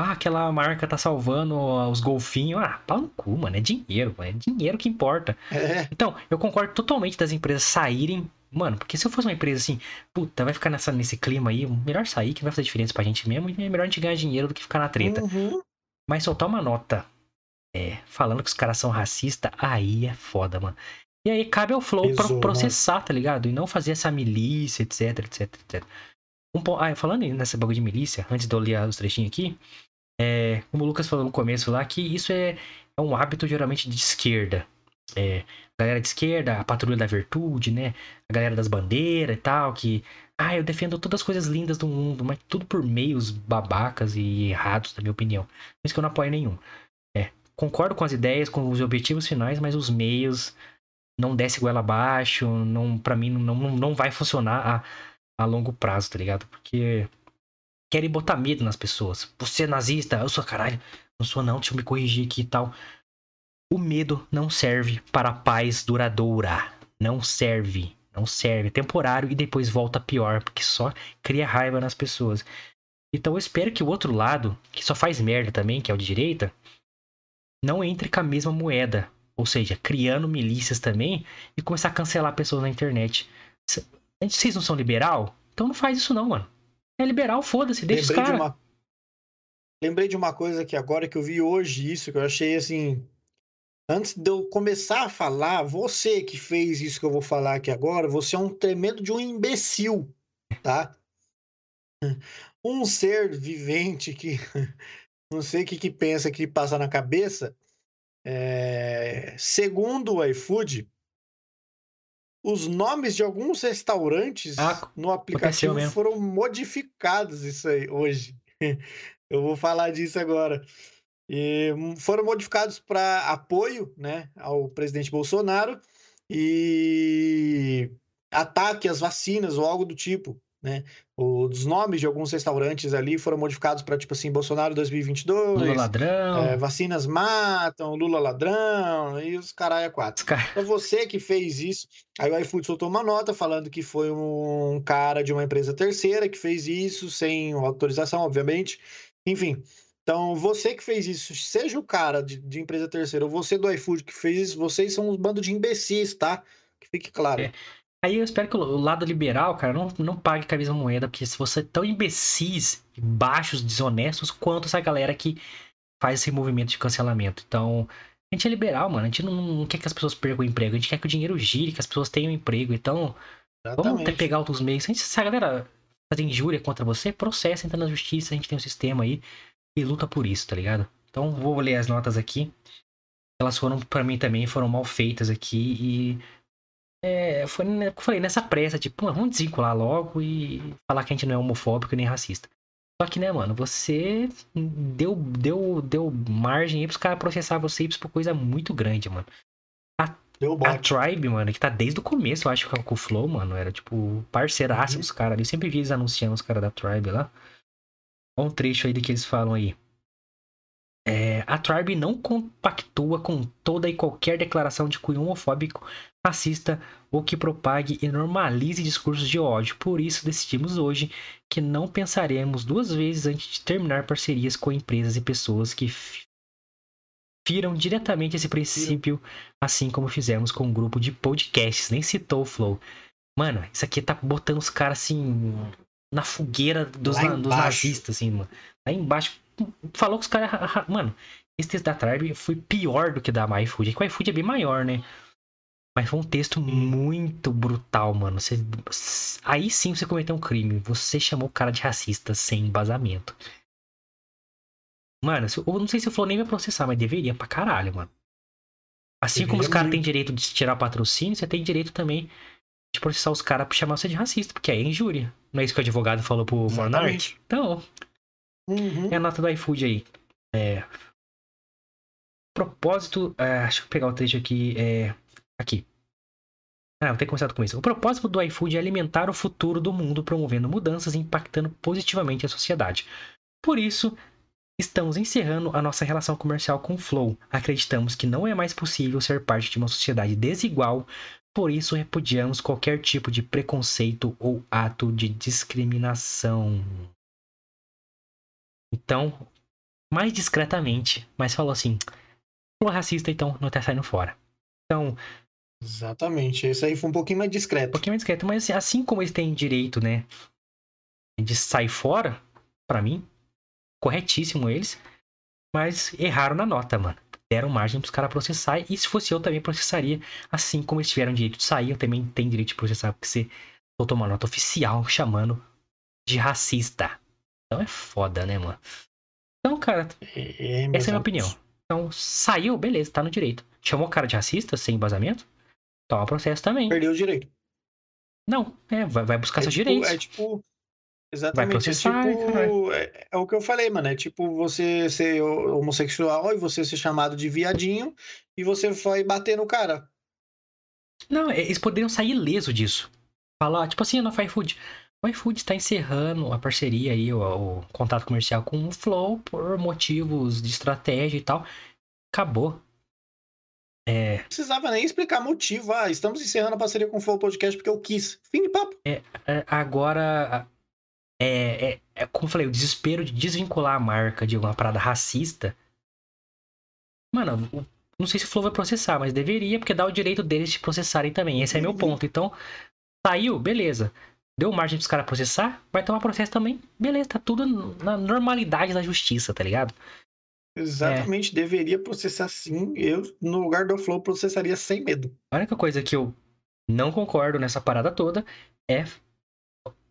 ah, aquela marca tá salvando os golfinhos. Ah, pau no cu, mano, é dinheiro, mano, é dinheiro que importa. É. Então, eu concordo totalmente das empresas saírem Mano, porque se eu fosse uma empresa assim, puta, vai ficar nessa, nesse clima aí, melhor sair que vai fazer diferença pra gente mesmo e é melhor a gente ganhar dinheiro do que ficar na treta. Uhum. Mas soltar uma nota é, falando que os caras são racistas, aí é foda, mano. E aí cabe ao Flow pra processar, mano. tá ligado? E não fazer essa milícia, etc, etc, etc. Um, ah, falando nessa bagulho de milícia, antes de eu ler os trechinhos aqui, é, como o Lucas falou no começo lá, que isso é, é um hábito geralmente de esquerda. É, galera de esquerda, a patrulha da virtude, né? A galera das bandeiras e tal, que. Ah, eu defendo todas as coisas lindas do mundo, mas tudo por meios babacas e errados, na minha opinião. Por isso que eu não apoio nenhum. É, concordo com as ideias, com os objetivos finais, mas os meios não desce goela abaixo, não, para mim não, não vai funcionar a, a longo prazo, tá ligado? Porque querem botar medo nas pessoas. Você é nazista? Eu sou caralho. Não sou não, deixa eu me corrigir aqui e tal. O medo não serve para paz duradoura. Não serve. Não serve. É temporário e depois volta pior, porque só cria raiva nas pessoas. Então eu espero que o outro lado, que só faz merda também, que é o de direita, não entre com a mesma moeda. Ou seja, criando milícias também e começar a cancelar pessoas na internet. Vocês não são liberal? Então não faz isso não, mano. É liberal, foda-se, deixa Lembrei os caras. Uma... Lembrei de uma coisa que agora que eu vi hoje isso, que eu achei assim Antes de eu começar a falar, você que fez isso que eu vou falar aqui agora, você é um tremendo de um imbecil, tá? Um ser vivente que não sei o que, que pensa que passa na cabeça. É... Segundo o iFood, os nomes de alguns restaurantes ah, no aplicativo foram modificados isso aí hoje. Eu vou falar disso agora. E foram modificados para apoio né, ao presidente Bolsonaro e ataque às vacinas ou algo do tipo. Né? Os nomes de alguns restaurantes ali foram modificados para tipo assim, Bolsonaro 2022. Lula ladrão. É, vacinas matam, Lula ladrão e os caralho a quatro. Car... Então você que fez isso. Aí o iFood soltou uma nota falando que foi um cara de uma empresa terceira que fez isso sem autorização, obviamente. Enfim, então, você que fez isso, seja o cara de, de, empresa terceira ou você do iFood que fez isso, vocês são um bando de imbecis, tá? Que fique claro. É. Aí eu espero que o lado liberal, cara, não, não pague com a mesma moeda, porque se você é tão imbecis, baixos, desonestos, quanto essa galera que faz esse movimento de cancelamento. Então, a gente é liberal, mano. A gente não, não quer que as pessoas percam o emprego, a gente quer que o dinheiro gire, que as pessoas tenham emprego. Então, Exatamente. vamos até pegar outros meios. Se, se a galera fazer injúria contra você, processa, entra na justiça, a gente tem um sistema aí e luta por isso, tá ligado? Então vou ler as notas aqui. Elas foram, para mim também, foram mal feitas aqui e. É, foi, eu falei, nessa pressa, tipo, vamos desvincular logo e falar que a gente não é homofóbico nem racista. Só que, né, mano, você deu, deu, deu margem aí pros caras processar você por coisa muito grande, mano. A, a Tribe, mano, que tá desde o começo, eu acho, com o Flow, mano, era tipo parceiraço uhum. dos caras ali. Sempre vi eles anunciando os caras da Tribe lá. Olha um trecho aí de que eles falam aí. É, a Tribe não compactua com toda e qualquer declaração de cunho homofóbico, racista ou que propague e normalize discursos de ódio. Por isso, decidimos hoje que não pensaremos duas vezes antes de terminar parcerias com empresas e pessoas que firam diretamente esse princípio, assim como fizemos com um grupo de podcasts. Nem citou o Flow. Mano, isso aqui tá botando os caras assim na fogueira dos, na, dos nazistas, assim, mano. Lá embaixo. Falou que os caras. Mano, esse texto da Tribe foi pior do que da MyFood. É que o iFood é bem maior, né? Mas foi um texto muito brutal, mano. Você... Aí sim você cometeu um crime. Você chamou o cara de racista sem embasamento. Mano, eu não sei se o Flow nem vai processar, mas deveria pra caralho, mano. Assim deveria como os caras têm direito de tirar patrocínio, você tem direito também de processar os caras por chamar você de racista, porque é injúria. Não é isso que o advogado falou pro Monark? Então, uhum. é a nota do iFood aí. É... Propósito. É, deixa eu pegar o trecho aqui. É... Aqui. Ah, vou ter começado com isso. O propósito do iFood é alimentar o futuro do mundo, promovendo mudanças e impactando positivamente a sociedade. Por isso, estamos encerrando a nossa relação comercial com o Flow. Acreditamos que não é mais possível ser parte de uma sociedade desigual, por isso, repudiamos qualquer tipo de preconceito ou ato de discriminação. Então, mais discretamente, mas falou assim: falou racista, então não tá saindo fora. Então. Exatamente. Esse aí foi um pouquinho mais discreto. Um pouquinho mais discreto, mas assim, assim como eles têm direito, né? De sair fora, para mim, corretíssimo eles. Mas erraram na nota, mano deram margem para os caras processar. E se fosse eu, também processaria. Assim como eles tiveram direito de sair, eu também tenho direito de processar, porque você soltou uma nota oficial chamando de racista. Então é foda, né, mano? Então, cara, é, é essa é a minha opinião. Então, saiu, beleza, tá no direito. Chamou o cara de racista, sem embasamento? Toma processo também. Perdeu o direito. Não, é, vai, vai buscar é seus tipo, direitos. É tipo, Exatamente. Processar, é, tipo, é, é, o que eu falei, mano. É tipo você ser homossexual e você ser chamado de viadinho e você foi bater no cara. Não, é, eles poderiam sair ileso disso. Falar, tipo assim, no iFood. O iFood está encerrando a parceria aí, o, o, contato comercial com o Flow por motivos de estratégia e tal. Acabou. É... Não precisava nem explicar motivo. Ah, estamos encerrando a parceria com o Flow Podcast porque eu quis. Fim de papo. É, é agora é, é, é, como eu falei, o desespero de desvincular a marca de uma parada racista. Mano, o, não sei se o Flow vai processar, mas deveria, porque dá o direito deles de processarem também. Esse é meu ponto. Então, saiu, beleza. Deu margem pros caras processar, vai tomar processo também. Beleza, tá tudo na normalidade da justiça, tá ligado? Exatamente, é. deveria processar sim. Eu, no lugar do Flow, processaria sem medo. A única coisa que eu não concordo nessa parada toda é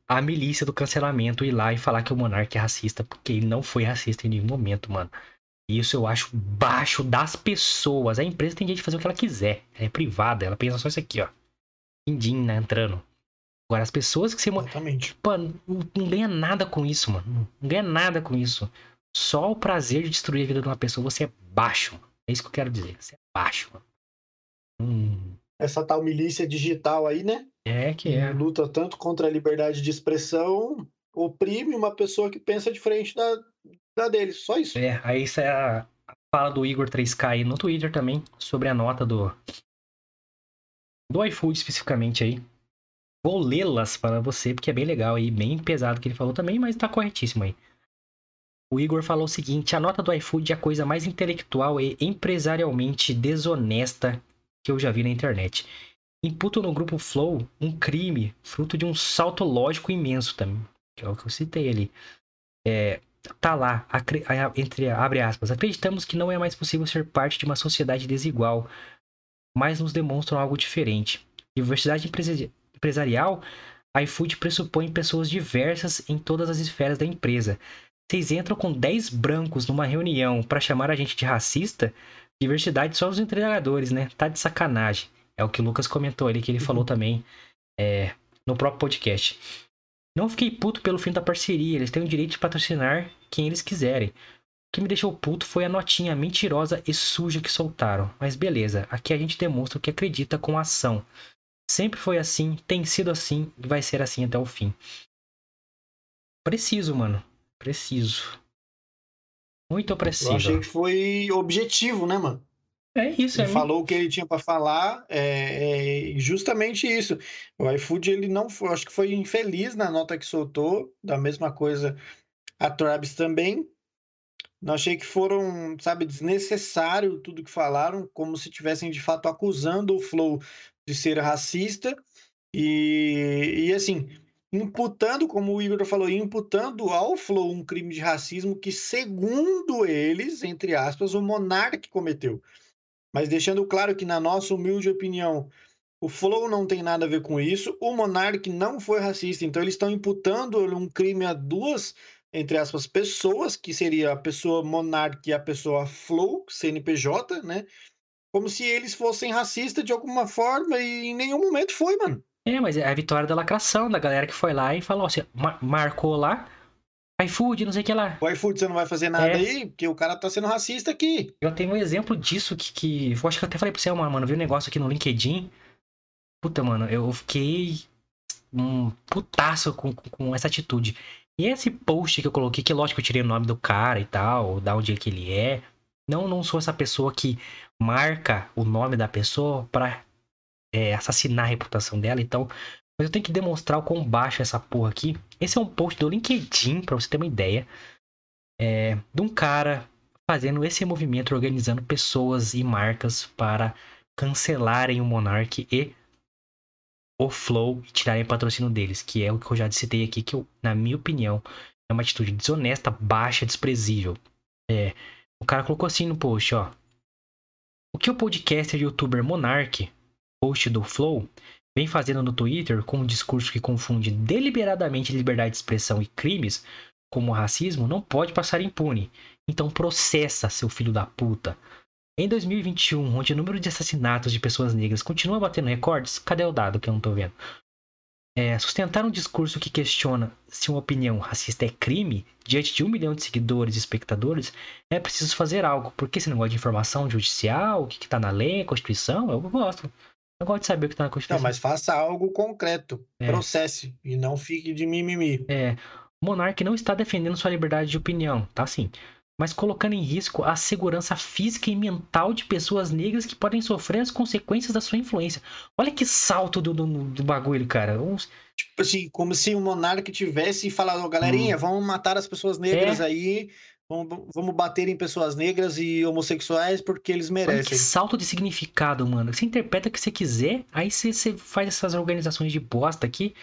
a milícia do cancelamento ir lá e falar que o monarca é racista, porque ele não foi racista em nenhum momento, mano. Isso eu acho baixo das pessoas. A empresa tem direito de fazer o que ela quiser. Ela é privada, ela pensa só isso aqui, ó. Quindim, né, entrando. Agora, as pessoas que se... Exatamente. Pô, não, não ganha nada com isso, mano. Não ganha nada com isso. Só o prazer de destruir a vida de uma pessoa, você é baixo. Mano. É isso que eu quero dizer. Você é baixo, mano. Hum. Essa tal milícia digital aí, né? É que é. Luta tanto contra a liberdade de expressão, oprime uma pessoa que pensa diferente da, da dele. Só isso. É, aí isso é a, a fala do Igor 3K aí no Twitter também, sobre a nota do. Do iFood especificamente aí. Vou lê-las para você, porque é bem legal aí, bem pesado que ele falou também, mas tá corretíssimo aí. O Igor falou o seguinte: a nota do iFood é a coisa mais intelectual e empresarialmente desonesta que eu já vi na internet imputam no grupo Flow um crime fruto de um salto lógico imenso também, que é o que eu citei ali. É, tá lá, entre abre aspas, acreditamos que não é mais possível ser parte de uma sociedade desigual, mas nos demonstram algo diferente. Diversidade empresarial, a iFood pressupõe pessoas diversas em todas as esferas da empresa. Vocês entram com 10 brancos numa reunião para chamar a gente de racista? Diversidade só os entregadores, né? Tá de sacanagem. É o que o Lucas comentou ali, que ele uhum. falou também é, no próprio podcast. Não fiquei puto pelo fim da parceria, eles têm o direito de patrocinar quem eles quiserem. O que me deixou puto foi a notinha mentirosa e suja que soltaram. Mas beleza, aqui a gente demonstra o que acredita com a ação. Sempre foi assim, tem sido assim e vai ser assim até o fim. Preciso, mano. Preciso. Muito Eu opressivo. achei que foi objetivo, né, mano? É isso, é Ele muito- falou o que ele tinha para falar, é, é justamente isso. O iFood, ele não foi, acho que foi infeliz na nota que soltou, da mesma coisa a Travis também. Não achei que foram, sabe, desnecessário tudo que falaram, como se tivessem de fato acusando o Flow de ser racista e, e assim, imputando, como o Igor falou, imputando ao Flow um crime de racismo que, segundo eles, entre aspas, o Monark cometeu. Mas deixando claro que, na nossa humilde opinião, o Flow não tem nada a ver com isso, o Monark não foi racista, então eles estão imputando um crime a duas, entre aspas, pessoas, que seria a pessoa Monark e a pessoa Flow, CNPJ, né? Como se eles fossem racistas de alguma forma e em nenhum momento foi, mano. É, mas é a vitória da lacração, da galera que foi lá e falou assim, ma- marcou lá, iFood, não sei o que lá. O iFood, você não vai fazer nada É. aí, porque o cara tá sendo racista aqui. Eu tenho um exemplo disso que, que eu acho que eu até falei pra você, mano, mano, vi um negócio aqui no LinkedIn. Puta, mano, eu fiquei um putaço com, com, com essa atitude. E esse post que eu coloquei, que lógico eu tirei o nome do cara e tal, da onde é que ele é. Não, não sou essa pessoa que marca o nome da pessoa pra é, assassinar a reputação dela, então. Mas eu tenho que demonstrar o quão baixo é essa porra aqui. Esse é um post do LinkedIn, pra você ter uma ideia. É, de um cara fazendo esse movimento, organizando pessoas e marcas para cancelarem o Monark e o Flow e tirarem patrocínio deles, que é o que eu já citei aqui, que eu, na minha opinião é uma atitude desonesta, baixa, desprezível. É, o cara colocou assim no post, ó. O que o podcaster e youtuber Monark, post do Flow, vem fazendo no Twitter com um discurso que confunde deliberadamente liberdade de expressão e crimes, como racismo, não pode passar impune. Então processa, seu filho da puta. Em 2021, onde o número de assassinatos de pessoas negras continua batendo recordes, cadê o dado que eu não tô vendo? É, sustentar um discurso que questiona se uma opinião racista é crime, diante de um milhão de seguidores e espectadores, é preciso fazer algo. Porque esse negócio de informação judicial, o que, que tá na lei, Constituição, eu gosto. Eu gosto de saber o que tá na Constituição. Não, mas faça algo concreto. É. Processe. E não fique de mimimi. É, o monarca não está defendendo sua liberdade de opinião, tá sim. Mas colocando em risco a segurança física e mental de pessoas negras que podem sofrer as consequências da sua influência. Olha que salto do, do, do bagulho, cara. Tipo assim, como se o monarca tivesse falado, "Ó, galerinha, vamos matar as pessoas negras Hum. É. aí, vamos, vamos bater em pessoas negras e homossexuais porque eles Olha que merecem. salto de significado, mano. Você interpreta o que você quiser, aí você, você faz essas organizações de bosta aqui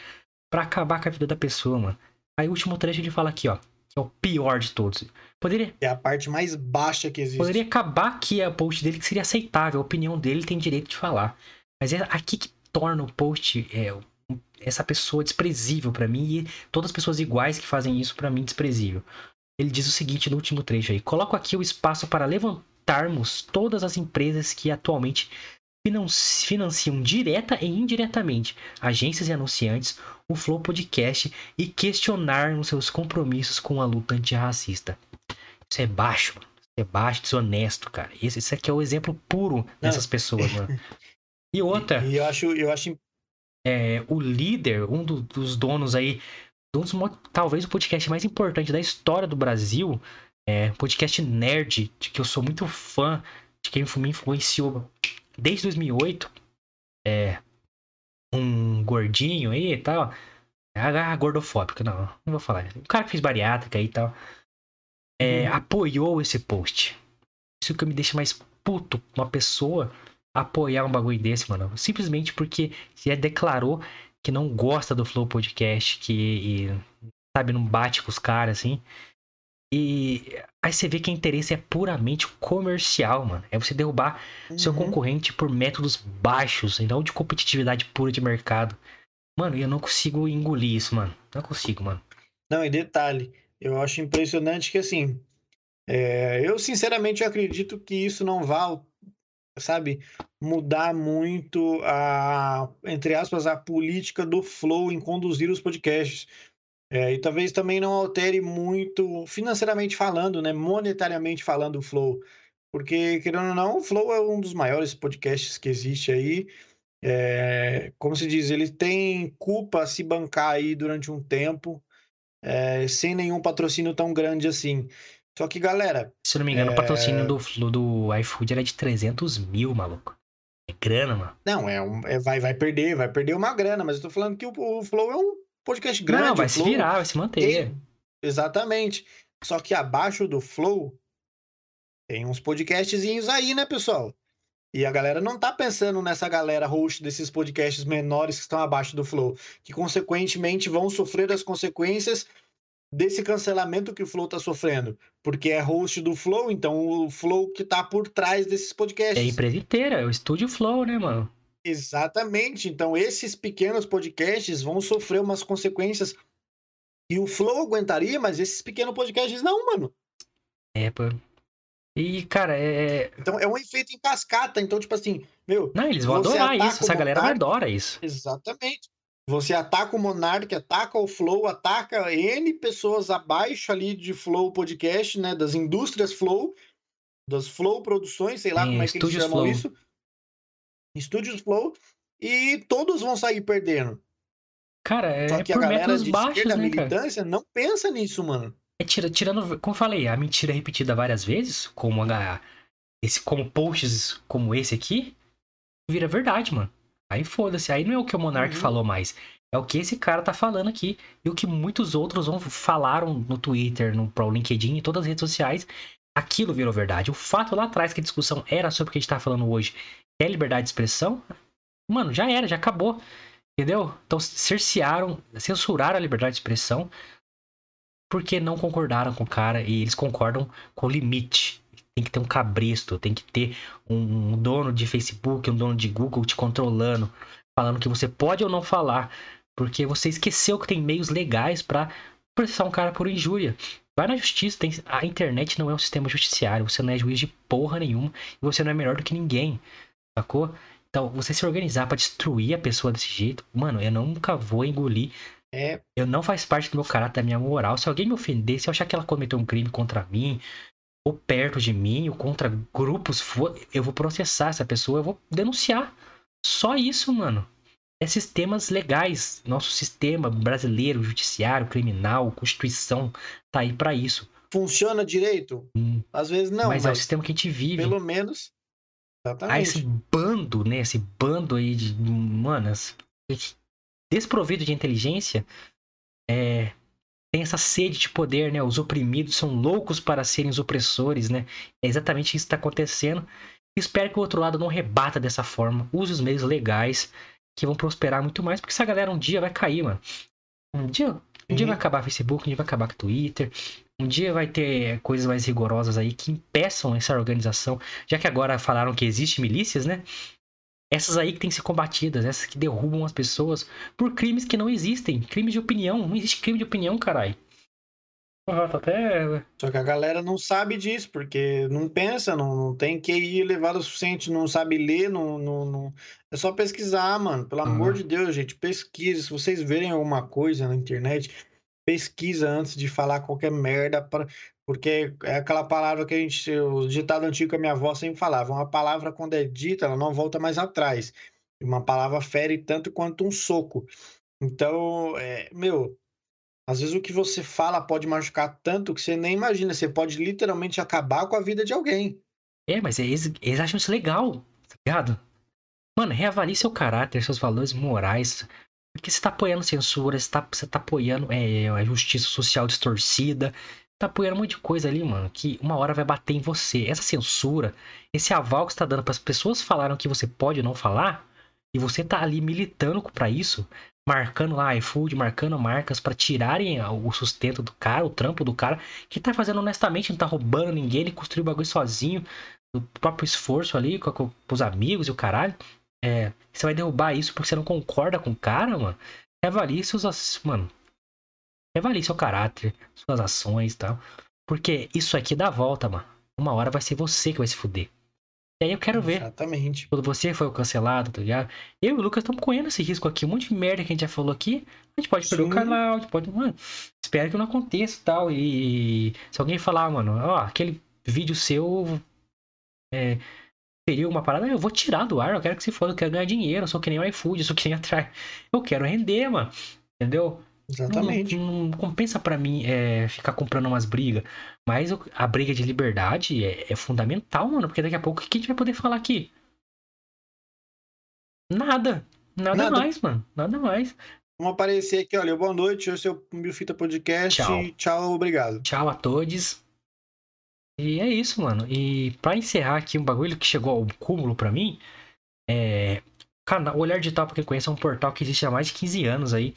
pra acabar com a vida da pessoa, mano. Aí o último trecho ele fala aqui, ó. É o pior de todos. Poderia, É a parte mais baixa que existe. Poderia acabar aqui a post dele, que seria aceitável. A opinião dele tem direito de falar. Mas é aqui que torna o post é, essa pessoa desprezível pra mim e todas as pessoas iguais que fazem isso pra mim desprezível. Ele diz o seguinte no último trecho aí: Coloco aqui o espaço para levantarmos todas as empresas que atualmente financiam direta e indiretamente agências e anunciantes, o Flow Podcast e questionarmos seus compromissos com a luta antirracista. Isso é baixo, mano. Isso é baixo, desonesto, cara. Esse, esse aqui é o exemplo puro dessas pessoas, mano. E outra, E eu acho, eu acho é, o líder, um do- dos donos aí, um dos, talvez o podcast mais importante da história do Brasil, é podcast nerd, de que eu sou muito fã, de quem me influenciou desde 2008, é um gordinho aí e tal, ah, gordofóbico, não, não vou falar. O cara que fez bariátrica aí e tal, é, Uhum. apoiou esse post. Isso que me deixa mais puto, uma pessoa apoiar um bagulho desse, mano. Simplesmente porque já declarou que não gosta do Flow Podcast, que, e, sabe, não bate com os caras, assim. E aí você vê que o interesse é puramente comercial, mano. É você derrubar seu Uhum. concorrente por métodos baixos e não de competitividade pura de mercado. Mano, eu não consigo engolir isso, mano. Não consigo, mano. Não, e detalhe, eu acho impressionante que assim, é, eu sinceramente acredito que isso não vá, sabe, mudar muito a, entre aspas, a política do Flow em conduzir os podcasts. É, e talvez também não altere muito, financeiramente falando, né, monetariamente falando, o Flow. Porque, querendo ou não, o Flow é um dos maiores podcasts que existe aí. É, como se diz, ele tem culpa a se bancar aí durante um tempo é, sem nenhum patrocínio tão grande assim. Só que, galera. Se eu não me engano, é... o patrocínio do, do iFood era de 300 mil, maluco. É grana, mano. Não, é, um, é vai, vai perder, vai perder uma grana, mas eu tô falando que o, o Flow é um podcast grande. Não, vai se virar, vai se manter. exatamente. Só que abaixo do Flow tem uns podcastzinhos aí, né, pessoal? E a galera não tá pensando nessa galera host desses podcasts menores que estão abaixo do Flow, que consequentemente vão sofrer as consequências desse cancelamento que o Flow tá sofrendo. Porque é host do Flow, então o Flow que tá por trás desses podcasts. É a empresa inteira, é o estúdio Flow, né, mano? Exatamente. Então esses pequenos podcasts vão sofrer umas consequências e o Flow aguentaria, mas esses pequenos podcasts não, mano. É, pô. E, cara, é, é. Então é um efeito em cascata. Então, tipo assim, meu. Não, eles vão adorar isso. Essa galera vai adora isso. Exatamente. Você ataca o Monark, ataca o Flow, ataca N pessoas abaixo ali de Flow Podcast, né? Das indústrias Flow, das Flow Produções, sei lá como é que eles chamam Flow. isso. Estúdios Flow. E todos vão sair perdendo. Cara, é Só que a galera de baixos, esquerda, né, militância, não pensa nisso, mano. É tira, tirando, como eu falei, a mentira repetida várias vezes, como a, esse, como posts como esse aqui, vira verdade, mano. Aí foda-se, aí não é o que o Monark uhum. falou mais. É o que esse cara tá falando aqui. E o que muitos outros vão, falaram no Twitter, no pro LinkedIn e todas as redes sociais. Aquilo virou verdade. O fato lá atrás que a discussão era sobre o que a gente tá falando hoje, que é liberdade de expressão, mano, já era, já acabou. Entendeu? Então cercearam, censuraram a liberdade de expressão porque não concordaram com o cara e eles concordam com o limite tem que ter um cabresto, tem que ter um dono de Facebook, um dono de Google te controlando, falando que você pode ou não falar, porque você esqueceu que tem meios legais para processar um cara por injúria. Vai na justiça, tem... a internet não é um sistema judiciário, você não é juiz de porra nenhuma e você não é melhor do que ninguém, sacou? Então, você se organizar para destruir a pessoa desse jeito, mano, eu nunca vou engolir. É. Eu não faz parte do meu caráter, da minha moral. Se alguém me ofender, se eu achar que ela cometeu um crime contra mim, ou perto de mim, ou contra grupos, eu vou processar essa pessoa, eu vou denunciar. Só isso, mano. É sistemas legais. Nosso sistema brasileiro, judiciário, criminal, constituição, tá aí para isso. Funciona direito? Hum. Às vezes não. Mas, mas, é o sistema que a gente vive. Pelo menos. Exatamente. Aí esse bando, né? Esse bando aí de. Manas. Desprovido de inteligência. É, tem essa sede de poder, né? Os oprimidos são loucos para serem os opressores, né? É exatamente isso que está acontecendo. Espero que o outro lado não rebata dessa forma. Use os meios legais que vão prosperar muito mais, porque essa galera um dia vai cair, mano. Um dia, um dia vai acabar Facebook, um dia vai acabar Twitter, um dia vai ter coisas mais rigorosas aí que impeçam essa organização, já que agora falaram que existe milícias, né? Essas aí que têm que ser combatidas, essas que derrubam as pessoas por crimes que não existem. Crimes de opinião. Não existe crime de opinião, caralho. Uhum, tá até... Só que a galera não sabe disso, porque não pensa, não, não tem QI elevado o suficiente, não sabe ler, não, não, não... é só pesquisar, mano. Pelo uhum. amor de Deus, gente, pesquisa. Se vocês verem alguma coisa na internet, pesquisa antes de falar qualquer merda, pra... porque é aquela palavra que a gente, o ditado antigo que a minha avó sempre falava, uma palavra quando é dita, ela não volta mais atrás. Uma palavra fere tanto quanto um soco. Então, é, meu, às vezes o que você fala pode machucar tanto que você nem imagina, você pode literalmente acabar com a vida de alguém. É, mas eles, eles acham isso legal, tá ligado? Mano, reavalie seu caráter, seus valores morais, porque você tá apoiando censura, você tá, você tá apoiando é, a justiça social distorcida, tá apoiando um monte de coisa ali, mano, que uma hora vai bater em você. Essa censura, esse aval que você tá dando para as pessoas falaram que você pode não falar, e você tá ali militando para isso, marcando lá iFood, marcando marcas para tirarem o sustento do cara, o trampo do cara, que tá fazendo honestamente, não tá roubando ninguém, ele construiu o bagulho sozinho, do próprio esforço ali, com, com, com os amigos e o caralho. É, você vai derrubar isso porque você não concorda com o cara, mano. Reavalie seus. Mano. Reavalie seu caráter, suas ações e tal. Porque isso aqui dá volta, mano. Uma hora vai ser você que vai se fuder. E aí eu quero ver. Exatamente. Quando você foi cancelado, tá ligado? Eu e o Lucas estamos correndo esse risco aqui. Um monte de merda que a gente já falou aqui. A gente pode perder o canal, a gente pode. Mano, espero que não aconteça e tal. E se alguém falar, mano, ó, aquele vídeo seu. É, teria uma parada, eu vou tirar do ar, eu quero que se foda, eu quero ganhar dinheiro, eu sou que nem o iFood, eu sou que nem atrás. Eu quero render, mano. Entendeu? Exatamente. Não, não compensa para mim é, ficar comprando umas brigas. Mas a briga de liberdade é, é, fundamental, mano. Porque daqui a pouco o que a gente vai poder falar aqui? Nada. Nada, Nada. mais, mano. Nada mais. Vamos aparecer aqui, olha. Boa noite, esse é o Milfita Podcast. Tchau. Tchau, obrigado. Tchau a todos. E é isso, mano. E para encerrar aqui um bagulho que chegou ao cúmulo para mim, é. Canal, Olhar Digital, pra quem conhece, é um portal que existe há mais de 15 anos aí.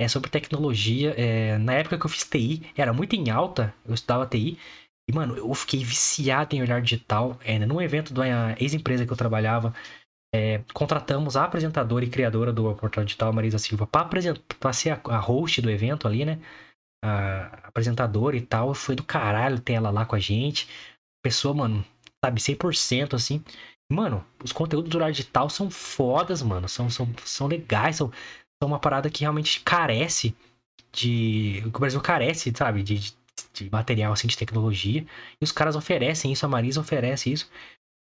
É sobre tecnologia. É... Na época que eu fiz TI, era muito em alta, eu estudava TI. E, mano, eu fiquei viciado em olhar digital. É, num evento da ex-empresa que eu trabalhava, é, contratamos a apresentadora e criadora do portal digital, Marisa Silva, para ser a, a host do evento ali, né? A apresentadora e tal. Foi do caralho ter ela lá com a gente. Pessoa, mano, sabe, 100% assim. Mano, os conteúdos do Horário Digital são fodas, mano. São, são, são legais, são, são uma parada que realmente carece de. O Brasil carece, sabe? De, de, de, material assim, de tecnologia. E os caras oferecem isso, a Marisa oferece isso.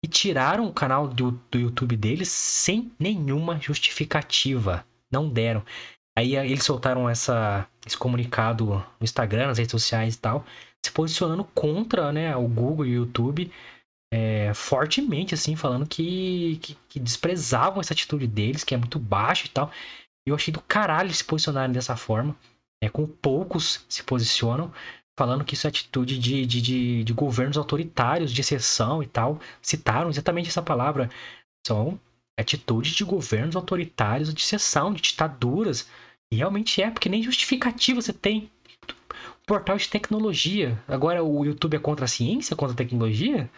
E tiraram o canal do, do YouTube deles sem nenhuma justificativa. Não deram. Aí eles soltaram essa, esse comunicado no Instagram, nas redes sociais e tal, se posicionando contra né, o Google e o YouTube é, fortemente, assim, falando que, que, que, desprezavam essa atitude deles, que é muito baixo e tal. E eu achei do caralho se posicionarem dessa forma. É, com poucos se posicionam, falando que isso é atitude de, de, de, de governos autoritários, de exceção e tal. Citaram exatamente essa palavra. São atitudes de governos autoritários de exceção, de ditaduras. E realmente é, porque nem justificativa você tem. Portal de tecnologia. Agora o YouTube é contra a ciência, contra a tecnologia?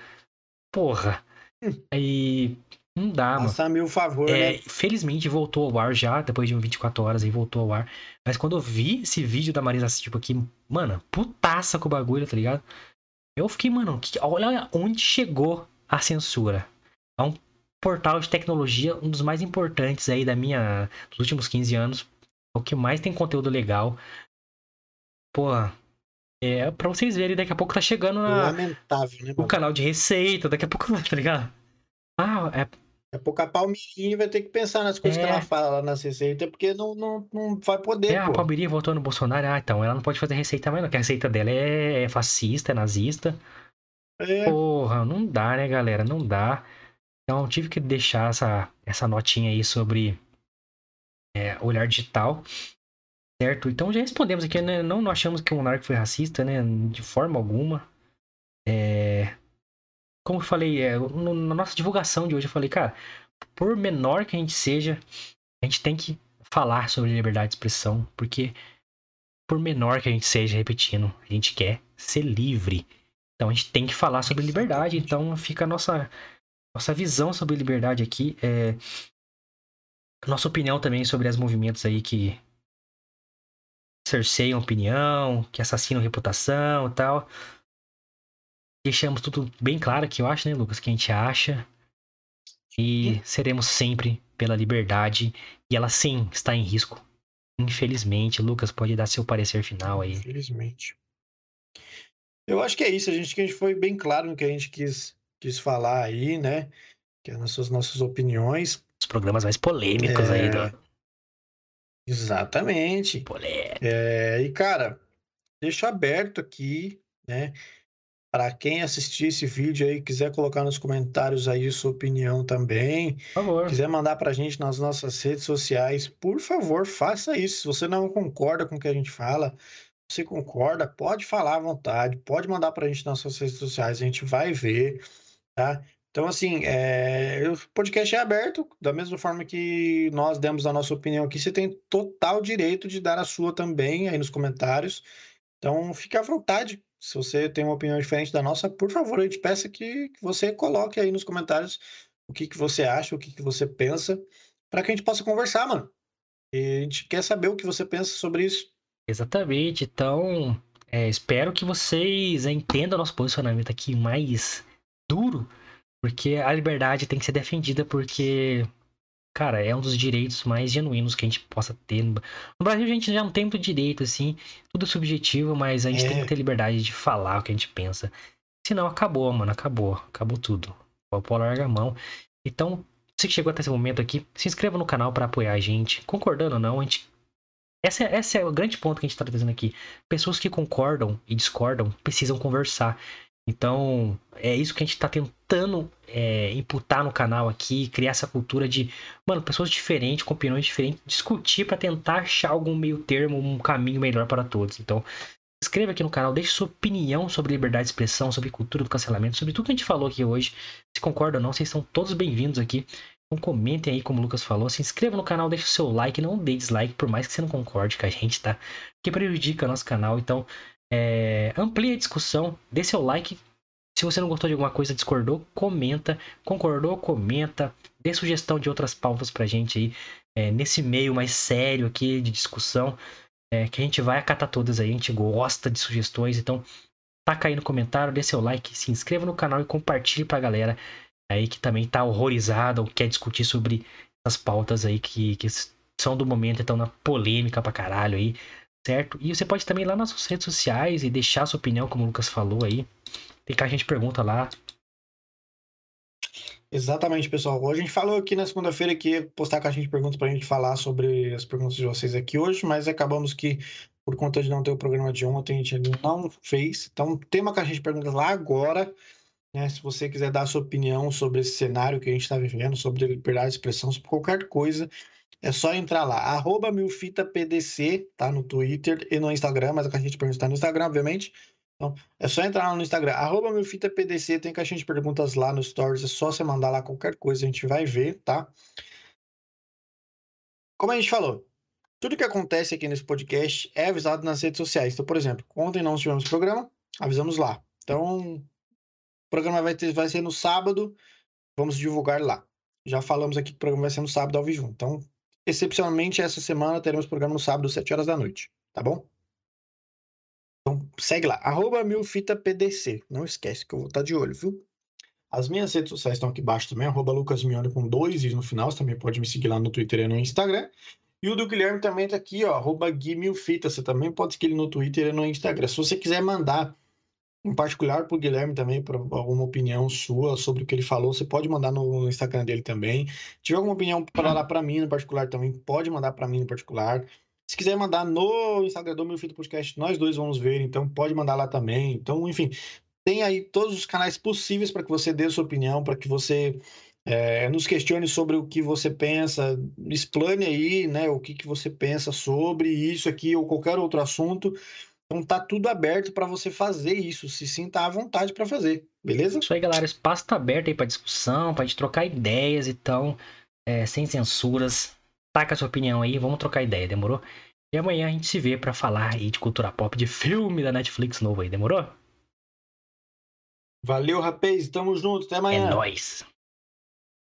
Porra. Aí. Não dá, mano. Passar mil favor, é, né? Felizmente voltou ao ar já, depois de 24 horas aí voltou ao ar. Mas quando eu vi esse vídeo da Marisa tipo aqui, mano, putaça com o bagulho, tá ligado? Eu fiquei, mano, que, olha onde chegou a censura. É um portal de tecnologia, um dos mais importantes aí da minha. dos últimos 15 anos. É o que mais tem conteúdo legal. Porra, é, pra vocês verem, daqui a pouco tá chegando na, Lamentável, né, o canal de receita, daqui a pouco, tá ligado? Ah, é. Daqui a pouco a Palmeirinha vai ter que pensar nas coisas é... que ela fala lá nas receitas, porque não, não, não vai poder. É, pô. a Palmeirinha voltou no Bolsonaro, ah, então ela não pode fazer receita mais, não, porque a receita dela é, é fascista, é nazista. É. Porra, não dá, né, galera? Não dá. Então tive que deixar essa, essa notinha aí sobre é, olhar digital. Certo, então já respondemos aqui, né? Não, não achamos que o Monark foi racista, né? De forma alguma. É... Como eu falei, é, no, na nossa divulgação de hoje, eu falei, cara, por menor que a gente seja, a gente tem que falar sobre liberdade de expressão, porque por menor que a gente seja, repetindo, a gente quer ser livre. Então a gente tem que falar sobre liberdade. Então fica a nossa, nossa visão sobre liberdade aqui. É... Nossa opinião também sobre os movimentos aí que cerceiam opinião, que assassinam reputação e tal. Deixamos tudo bem claro aqui, eu acho, né, Lucas? Que a gente acha. E seremos sempre pela liberdade. E ela sim está em risco. Infelizmente, Lucas pode dar seu parecer final aí. Infelizmente. Eu acho que é isso. A gente, que a gente foi bem claro no que a gente quis, quis falar aí, né? Que é nossas, nossas opiniões. Os programas mais polêmicos é... aí do, Exatamente. É, e, cara, deixo aberto aqui, né? Para quem assistir esse vídeo aí, quiser colocar nos comentários aí sua opinião também. Por favor. Quiser mandar pra gente nas nossas redes sociais, por favor, faça isso. Se você não concorda com o que a gente fala, você concorda, pode falar à vontade, pode mandar pra gente nas suas redes sociais, a gente vai ver, tá? Então, assim, é... o podcast é aberto, da mesma forma que nós demos a nossa opinião aqui, você tem total direito de dar a sua também aí nos comentários. Então, fique à vontade. Se você tem uma opinião diferente da nossa, por favor, eu te peço que, que você coloque aí nos comentários o que, que você acha, o que, que você pensa, para que a gente possa conversar, mano. E a gente quer saber o que você pensa sobre isso. Exatamente. Então, é, espero que vocês entendam nosso posicionamento aqui mais duro porque a liberdade tem que ser defendida porque, cara, é um dos direitos mais genuínos que a gente possa ter. No Brasil a gente já não tem muito direito, assim, tudo subjetivo, mas a gente é. tem que ter liberdade de falar o que a gente pensa. Senão acabou, mano, acabou. Acabou tudo. O pau larga a mão. Então, que chegou até esse momento aqui, se inscreva no canal para apoiar a gente. Concordando ou não, a gente Esse é, esse é o grande ponto que a gente está trazendo aqui. Pessoas que concordam e discordam precisam conversar. Então, é isso que a gente está tentando é, imputar no canal aqui, criar essa cultura de, mano, pessoas diferentes, com opiniões diferentes, discutir para tentar achar algum meio termo, um caminho melhor para todos. Então, se inscreva aqui no canal, deixe sua opinião sobre liberdade de expressão, sobre cultura do cancelamento, sobre tudo que a gente falou aqui hoje. Se concorda ou não, vocês são todos bem-vindos aqui. Então comentem aí, como o Lucas falou. Se inscreva no canal, deixe o seu like, não dê dislike, por mais que você não concorde com a gente, tá? Que prejudica o nosso canal. Então, é, amplie a discussão, dê seu like. Se você não gostou de alguma coisa, discordou, comenta. Concordou, comenta. Dê sugestão de outras pautas pra gente aí. É, nesse meio mais sério aqui de discussão. É, que a gente vai acatar todas aí. A gente gosta de sugestões. Então, taca aí no comentário, dê seu like, se inscreva no canal e compartilhe pra galera aí que também tá horrorizada ou quer discutir sobre essas pautas aí que, que são do momento, estão na polêmica pra caralho aí certo? E você pode também ir lá nas redes sociais e deixar sua opinião, como o Lucas falou aí. Tem que a gente pergunta lá. Exatamente, pessoal. Hoje a gente falou aqui na segunda-feira que ia postar com a gente perguntas pra gente falar sobre as perguntas de vocês aqui hoje, mas acabamos que, por conta de não ter o programa de ontem, a gente não fez. Então, tema que a gente pergunta lá agora, né? Se você quiser dar a sua opinião sobre esse cenário que a gente está vivendo, sobre liberdade de expressão, sobre qualquer coisa, é só entrar lá, arroba milfitapdc, tá? No Twitter e no Instagram, mas a caixinha de perguntas está no Instagram, obviamente. Então, é só entrar lá no Instagram, arroba milfitapdc, tem caixinha de perguntas lá no Stories, é só você mandar lá qualquer coisa, a gente vai ver, tá? Como a gente falou, tudo que acontece aqui nesse podcast é avisado nas redes sociais. Então, por exemplo, ontem não tivemos programa, avisamos lá. Então, o programa vai, ter, vai ser no sábado, vamos divulgar lá. Já falamos aqui que o programa vai ser no sábado ao vivo. Então, Excepcionalmente, essa semana teremos programa no sábado, 7 horas da noite, tá bom? Então, segue lá, arroba milfitapdc. Não esquece que eu vou estar de olho, viu? As minhas redes sociais estão aqui embaixo também, arroba lucasmione com dois e no final. Você também pode me seguir lá no Twitter e no Instagram. E o do Guilherme também está aqui, ó, arroba guimilfita. Você também pode seguir ele no Twitter e no Instagram. Se você quiser mandar em particular para o Guilherme também, para alguma opinião sua sobre o que ele falou, você pode mandar no Instagram dele também. Se tiver alguma opinião para dar para mim no particular também, pode mandar para mim no particular. Se quiser mandar no Instagram do Meu Filho Podcast, nós dois vamos ver, então pode mandar lá também. Então, enfim, tem aí todos os canais possíveis para que você dê sua opinião, para que você é, nos questione sobre o que você pensa, explane aí, né, o que, que você pensa sobre isso aqui ou qualquer outro assunto. Então tá tudo aberto para você fazer isso, se sinta à vontade para fazer, beleza? Isso aí, galera. O espaço tá aberto aí para discussão, pra gente trocar ideias, então, é, sem censuras. Taca a sua opinião aí, vamos trocar ideia, demorou? E amanhã a gente se vê para falar aí de cultura pop, de filme da Netflix novo aí, demorou? Valeu, rapaz. Tamo junto. Até amanhã. É nóis.